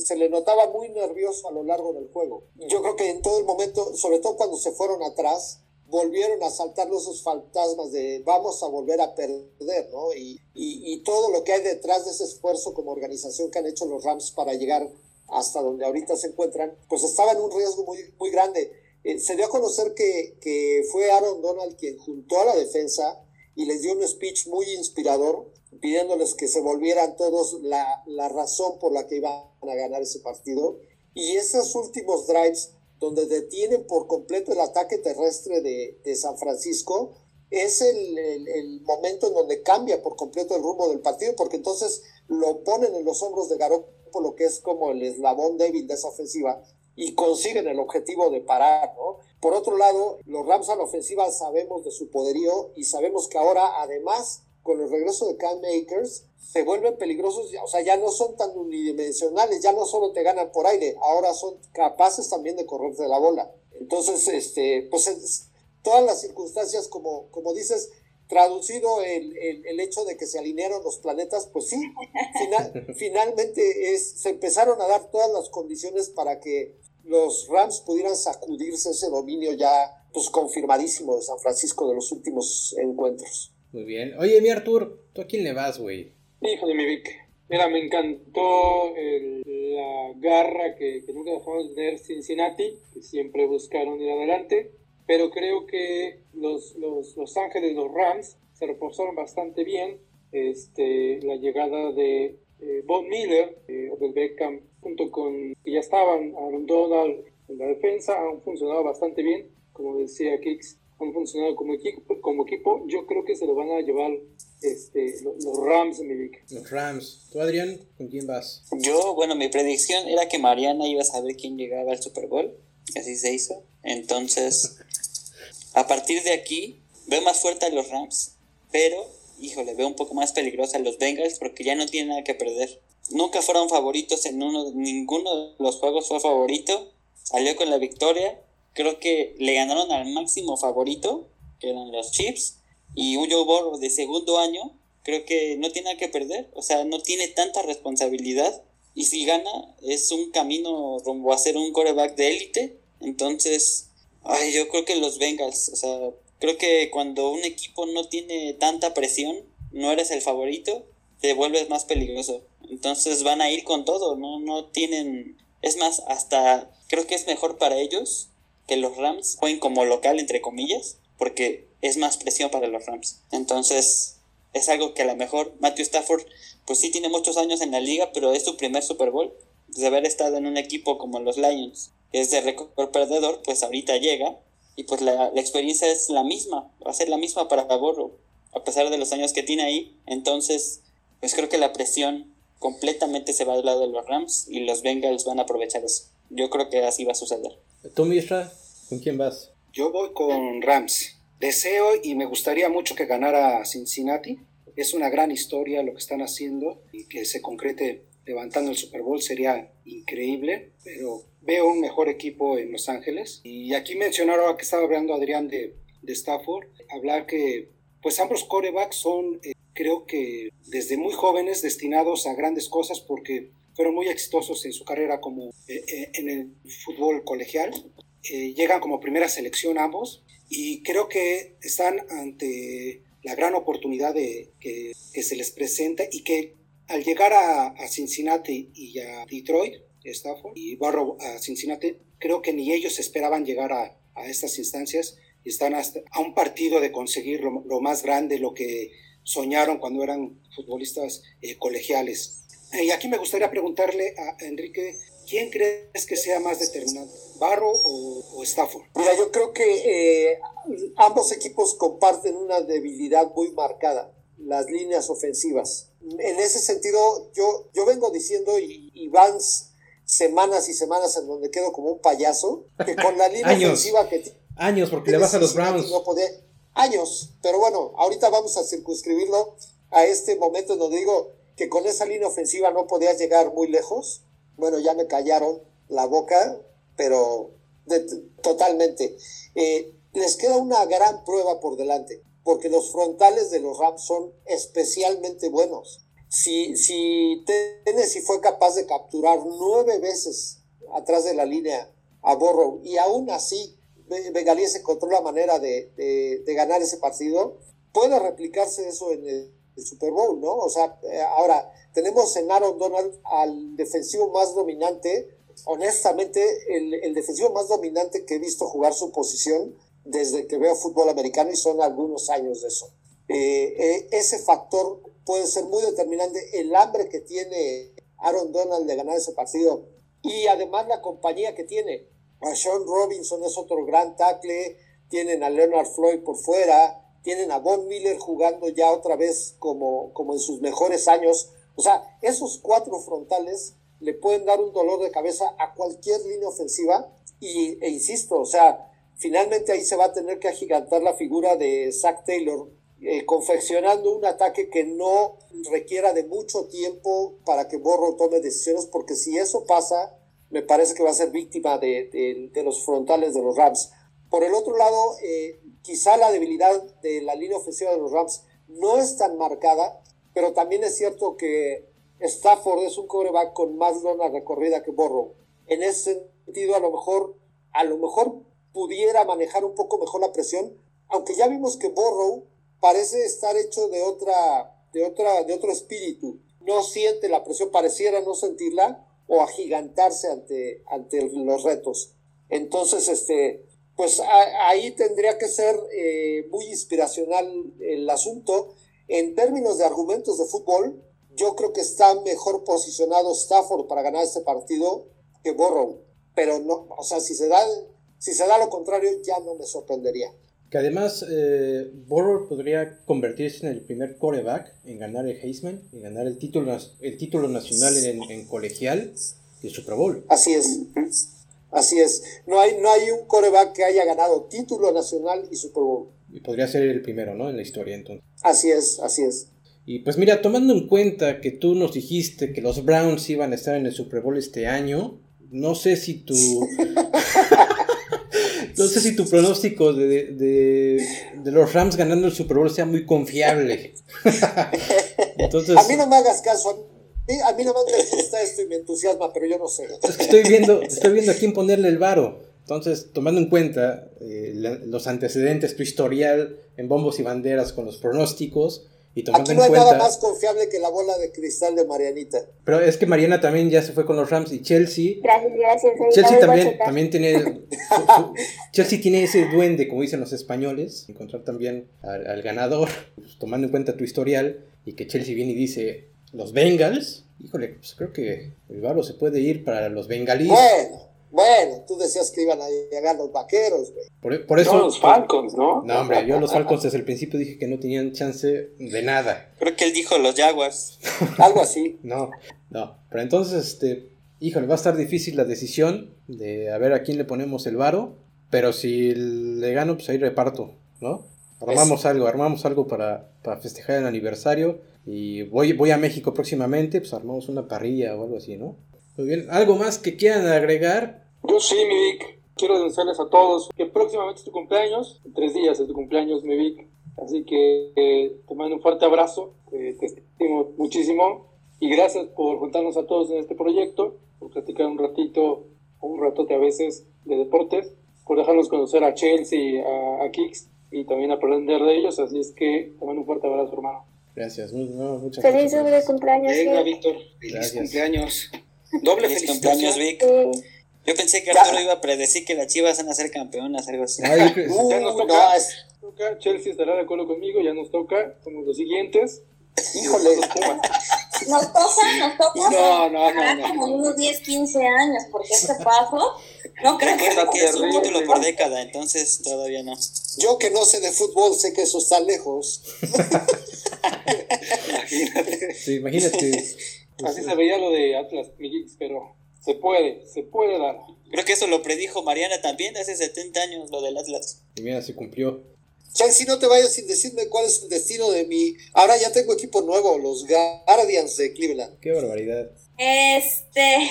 se le notaba muy nervioso a lo largo del juego. Yo creo que en todo el momento, sobre todo cuando se fueron atrás, volvieron a saltar esos fantasmas de vamos a volver a perder, ¿no? Y, y, y, todo lo que hay detrás de ese esfuerzo como organización que han hecho los Rams para llegar hasta donde ahorita se encuentran, pues estaba en un riesgo muy, muy grande. Eh, se dio a conocer que, que, fue Aaron Donald quien juntó a la defensa y les dio un speech muy inspirador, pidiéndoles que se volvieran todos la, la razón por la que iban a ganar ese partido. Y esos últimos drives donde detienen por completo el ataque terrestre de, San Francisco, es el, momento en donde cambia por completo el rumbo del partido, porque entonces lo ponen en los hombros de lo que es como el eslabón débil de esa ofensiva, y consiguen el objetivo de parar, ¿no? Por otro lado, los Rams a la ofensiva sabemos de su poderío y sabemos que ahora, además, con el regreso de Cam Makers, se vuelven peligrosos, o sea, ya no son tan unidimensionales, ya no solo te ganan por aire, ahora son capaces también de correrte la bola. Entonces, este, pues todas las circunstancias, como, como dices, traducido el, el, hecho de que se alinearon los planetas, pues sí, finalmente es, se empezaron a dar todas las condiciones para que los Rams pudieran sacudirse ese dominio ya pues confirmadísimo de San Francisco de los últimos encuentros. Muy bien. Oye, mi Artur, ¿tú a quién le vas, güey? Hijo de mi Vic. Mira, me encantó la garra que, nunca dejamos de tener Cincinnati, que siempre buscaron ir adelante, pero creo que los, los, los Ángeles, los Rams, se reforzaron bastante bien. Este, la llegada de eh, Bob Miller, eh, del Beckham, junto con que ya estaban Aaron Donald en la defensa, han funcionado bastante bien, como decía Kicks, han funcionado como equipo, como equipo. Yo creo que se lo van a llevar este, los, Rams, mi Los Rams. ¿Tú, Adrián, con quién vas? Yo, bueno, mi predicción era que Mariana iba a saber quién llegaba al Super Bowl. Así se hizo. Entonces, a partir de aquí, veo más fuerte a los Rams, pero, híjole, veo un poco más peligrosa a los Bengals porque ya no tienen nada que perder nunca fueron favoritos en uno, ninguno de los juegos fue favorito, salió con la victoria, creo que le ganaron al máximo favorito, que eran los Chips, y un Joe Burrow de segundo año, creo que no tiene nada que perder, o sea, no tiene tanta responsabilidad, y si gana es un camino rumbo a ser un coreback de élite, entonces, ay, yo creo que los Bengals, o sea, creo que cuando un equipo no tiene tanta presión, no eres el favorito, te vuelves más peligroso. Entonces van a ir con todo, no, no tienen... Es más, hasta creo que es mejor para ellos que los Rams jueguen como local, entre comillas, porque es más presión para los Rams. Entonces, es algo que a lo mejor Matthew Stafford, pues sí tiene muchos años en la liga, pero es su primer Super Bowl. De haber estado en un equipo como los Lions, que es de récord perdedor, pues ahorita llega y pues la, experiencia es la misma, va a ser la misma para Borro, a pesar de los años que tiene ahí. Entonces, pues creo que la presión completamente se va del lado de los Rams y los Bengals van a aprovechar eso. Yo creo que así va a suceder. ¿Tú, Misra? ¿Con quién vas? Yo voy con Rams. Deseo y me gustaría mucho que ganara Cincinnati. Es una gran historia lo que están haciendo y que se concrete levantando el Super Bowl sería increíble, pero veo un mejor equipo en Los Ángeles. Y aquí mencionaron que estaba hablando Adrián de, de Stafford, hablar que pues ambos corebacks son eh, creo que desde muy jóvenes destinados a grandes cosas porque fueron muy exitosos en su carrera como eh, eh, en el fútbol colegial. Eh, llegan como primera selección ambos y creo que están ante la gran oportunidad de, que, que se les presenta y que al llegar a, a Cincinnati y a Detroit, Stafford y Barrow a Cincinnati, creo que ni ellos esperaban llegar a, a estas instancias y están hasta a un partido de conseguir lo, lo más grande, lo que soñaron cuando eran futbolistas eh, colegiales. Y aquí me gustaría preguntarle a Enrique, ¿quién crees que sea más determinante, Barro o, Stafford? Mira, yo creo que eh, ambos equipos comparten una debilidad muy marcada, las líneas ofensivas. En ese sentido, yo, yo vengo diciendo, y, y van semanas y semanas en donde quedo como un payaso, que con la línea ofensiva que... Años, porque le vas a los Browns. No podía, años. Pero bueno, ahorita vamos a circunscribirlo a este momento donde digo que con esa línea ofensiva no podías llegar muy lejos. Bueno, ya me callaron la boca, pero totalmente. Eh, les queda una gran prueba por delante, porque los frontales de los Rams son especialmente buenos. Si, si Tennessee fue capaz de capturar nueve veces atrás de la línea a Borrow y aún así Bengalíes encontró la manera de, ganar ese partido, puede replicarse eso en el, Super Bowl, ¿no? O sea, eh, ahora tenemos en Aaron Donald al defensivo más dominante, honestamente, el, el, defensivo más dominante que he visto jugar su posición desde que veo fútbol americano y son algunos años de eso. eh, eh, ese factor puede ser muy determinante. El hambre que tiene Aaron Donald de ganar ese partido y además la compañía que tiene. A Sean Robinson es otro gran tackle, tienen a Leonard Floyd por fuera, tienen a Von Miller jugando ya otra vez como, como en sus mejores años. O sea, esos cuatro frontales le pueden dar un dolor de cabeza a cualquier línea ofensiva y, e insisto, o sea, finalmente ahí se va a tener que agigantar la figura de Zach Taylor, eh, confeccionando un ataque que no requiera de mucho tiempo para que Borro tome decisiones, porque si eso pasa, me parece que va a ser víctima de, los frontales de los Rams. Por el otro lado, eh, quizá la debilidad de la línea ofensiva de los Rams no es tan marcada, pero también es cierto que Stafford es un coreback con más lona recorrida que Borro. En ese sentido, a lo mejor, a lo mejor pudiera manejar un poco mejor la presión, aunque ya vimos que Borrow parece estar hecho de otra, de otra, de otro espíritu. No siente la presión, pareciera no sentirla o agigantarse ante, ante los retos. Entonces, este, pues ahí tendría que ser eh, muy inspiracional el asunto. En términos de argumentos de fútbol, yo creo que está mejor posicionado Stafford para ganar este partido que Borrow. Pero no, o sea, si se da, si se da lo contrario, ya no me sorprendería. Que además eh, podría convertirse en el primer coreback en ganar el Heisman, en ganar el título, el título nacional en, colegial y el Super Bowl. Así es. Así es. No hay, no hay un coreback que haya ganado título nacional y Super Bowl. Y podría ser el primero, ¿no? En la historia entonces. Así es, así es. Y pues mira, tomando en cuenta que tú nos dijiste que los Browns iban a estar en el Super Bowl este año, no sé si tu... no sé si tu pronóstico de, de, los Rams ganando el Super Bowl sea muy confiable. Entonces, a mí no me hagas caso. A mí no me gusta esto y me entusiasma, pero yo no sé. Es que estoy viendo, estoy viendo a quién ponerle el varo. Entonces, tomando en cuenta eh, los antecedentes, tu historial en bombos y banderas con los pronósticos, y Aquí no hay nada más confiable que la bola de cristal de Marianita. Pero es que Mariana también ya se fue con los Rams y Chelsea. Gracias, gracias. Chelsea también, también tiene. Chelsea tiene ese duende, como dicen los españoles, encontrar también al, ganador, pues, tomando en cuenta tu historial, y que Chelsea viene y dice: Los Bengals. Híjole, pues creo que el barro se puede ir para los bengalíes. Bueno. Bueno, tú decías que iban a llegar los vaqueros, güey. Por, eso. los Falcons, ¿no? No, hombre, yo los Falcons desde el principio dije que no tenían chance de nada. Creo que él dijo los Jaguars. Algo así. No, no. Pero entonces, este. Híjole, va a estar difícil la decisión de a ver a quién le ponemos el varo. Pero si le gano, pues ahí reparto, ¿no? Armamos algo, armamos algo para, para festejar el aniversario. Y voy, voy a México próximamente, pues armamos una parrilla o algo así, ¿no? Muy bien, ¿algo más que quieran agregar? Yo sí, mi Vic. Quiero denunciarles a todos que próximamente es tu cumpleaños. En tres días es tu cumpleaños, mi Vic. Así que eh, te mando un fuerte abrazo. te estimo muchísimo. Y gracias por juntarnos a todos en este proyecto. Por platicar un ratito, un ratote a veces de deportes. Por dejarnos conocer a Chelsea, a, a Kicks y también aprender de ellos. Así es que te mando un fuerte abrazo, hermano. Gracias, muchas Feliz cumpleaños. Venga, Víctor. Feliz cumpleaños. Doble feliz cumpleaños, Vic. Yo pensé que Arturo iba a predecir que las Chivas van a ser campeonas, algo así. Uh, ya nos toca, toca, Chelsea estará de acuerdo conmigo, ya nos toca, somos los siguientes. Híjole. Nos toca, nos toca. No, no, no. no. Como unos 10, 15 años, porque este paso no creo que, que es un título por década, entonces todavía no. Yo que no sé de fútbol, sé que eso está lejos. imagínate. Sí, imagínate. Así se veía lo de Atlas, Miguel, pero se puede, se puede dar. Creo que eso lo predijo Mariana también hace 70 años, lo del Atlas. Y mira, se cumplió. si no te vayas sin decirme cuál es el destino de mi... Ahora ya tengo equipo nuevo, los Guardians de Cleveland. Qué barbaridad. Este...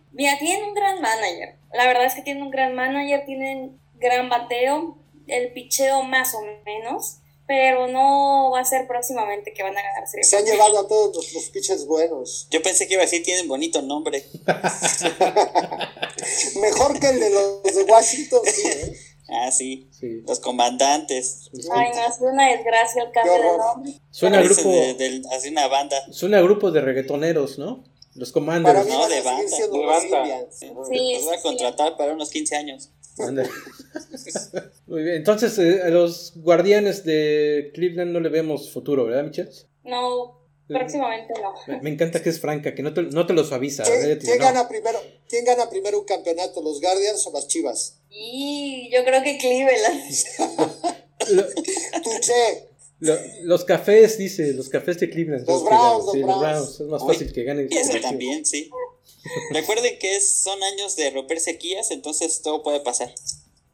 Mira, tienen un gran manager. La verdad es que tienen un gran manager, tienen gran bateo, el picheo más o menos pero no va a ser próximamente que van a ganar Se han llevado a todos los, pitchers buenos. Yo pensé que iba a decir tienen bonito nombre. Mejor que el de los de Washington, sí, ¿eh? Ah, sí. Los comandantes. Ay, no, es una desgracia el cambio de nombre. Suena a grupo. De, así una banda. Suena a grupo de reggaetoneros, ¿no? Los comandantes. No, de banda. De banda. Sí, los voy a contratar para unos 15 años. Muy bien, entonces eh, a los guardianes de Cleveland no le vemos futuro, ¿verdad, Michelle? No, próximamente no. Me, encanta que es franca, que no te, no te lo suaviza. ¿Quién, gana primero, ¿Quién gana primero un campeonato, los Guardians o las Chivas? Y yo creo que Cleveland. Los cafés, dice, los cafés de Cleveland. Los Browns, los, Browns. Es más fácil que ganen. Eso también, sí. Recuerden que son años de romper sequías, entonces todo puede pasar.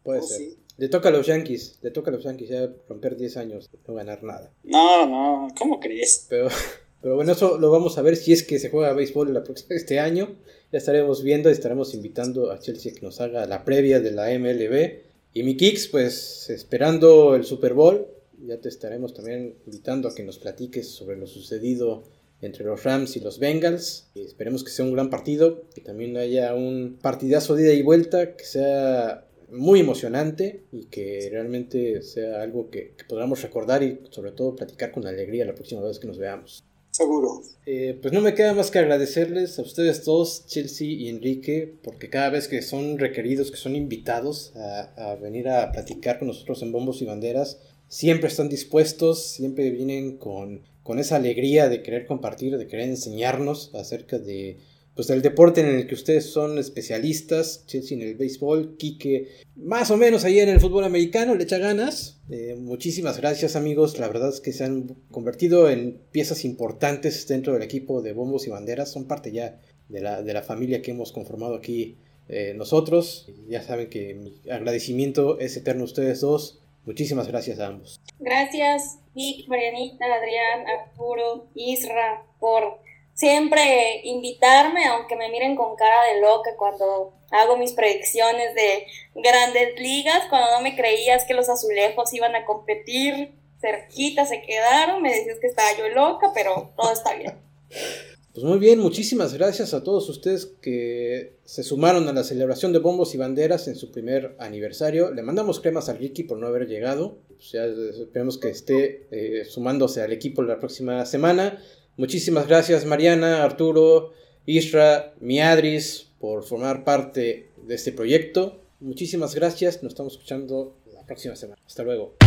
Puede oh, ser. Le toca a los Yankees, le toca a los Yankees ya romper 10 años, no ganar nada. No, no, ¿cómo crees? Pero, pero bueno, eso lo vamos a ver si es que se juega béisbol la próxima, este año. Ya estaremos viendo y estaremos invitando a Chelsea que nos haga la previa de la MLB. Y mi Kicks, pues esperando el Super Bowl, ya te estaremos también invitando a que nos platiques sobre lo sucedido entre los Rams y los Bengals. Y esperemos que sea un gran partido, que también haya un partidazo de ida y vuelta, que sea muy emocionante y que realmente sea algo que, podamos recordar y sobre todo platicar con alegría la próxima vez que nos veamos. Seguro. Eh, pues no me queda más que agradecerles a ustedes dos, Chelsea y Enrique, porque cada vez que son requeridos, que son invitados a, a venir a platicar con nosotros en Bombos y Banderas, siempre están dispuestos, siempre vienen con con esa alegría de querer compartir, de querer enseñarnos acerca de pues del deporte en el que ustedes son especialistas, Chelsea en el béisbol, Quique más o menos ahí en el fútbol americano, le echa ganas. Eh, muchísimas gracias amigos, la verdad es que se han convertido en piezas importantes dentro del equipo de bombos y banderas, son parte ya de la, de la familia que hemos conformado aquí eh, nosotros. Ya saben que mi agradecimiento es eterno a ustedes dos. Muchísimas gracias a ambos. Gracias, Vic, Marianita, Adrián, Arturo, Isra, por siempre invitarme, aunque me miren con cara de loca cuando hago mis predicciones de grandes ligas, cuando no me creías que los azulejos iban a competir, cerquita se quedaron, me decías que estaba yo loca, pero todo está bien. Pues muy bien, muchísimas gracias a todos ustedes que se sumaron a la celebración de bombos y banderas en su primer aniversario. Le mandamos cremas a Ricky por no haber llegado. Pues ya esperemos que esté eh, sumándose al equipo la próxima semana. Muchísimas gracias Mariana, Arturo, Isra, Miadris por formar parte de este proyecto. Muchísimas gracias, nos estamos escuchando la próxima semana. Hasta luego.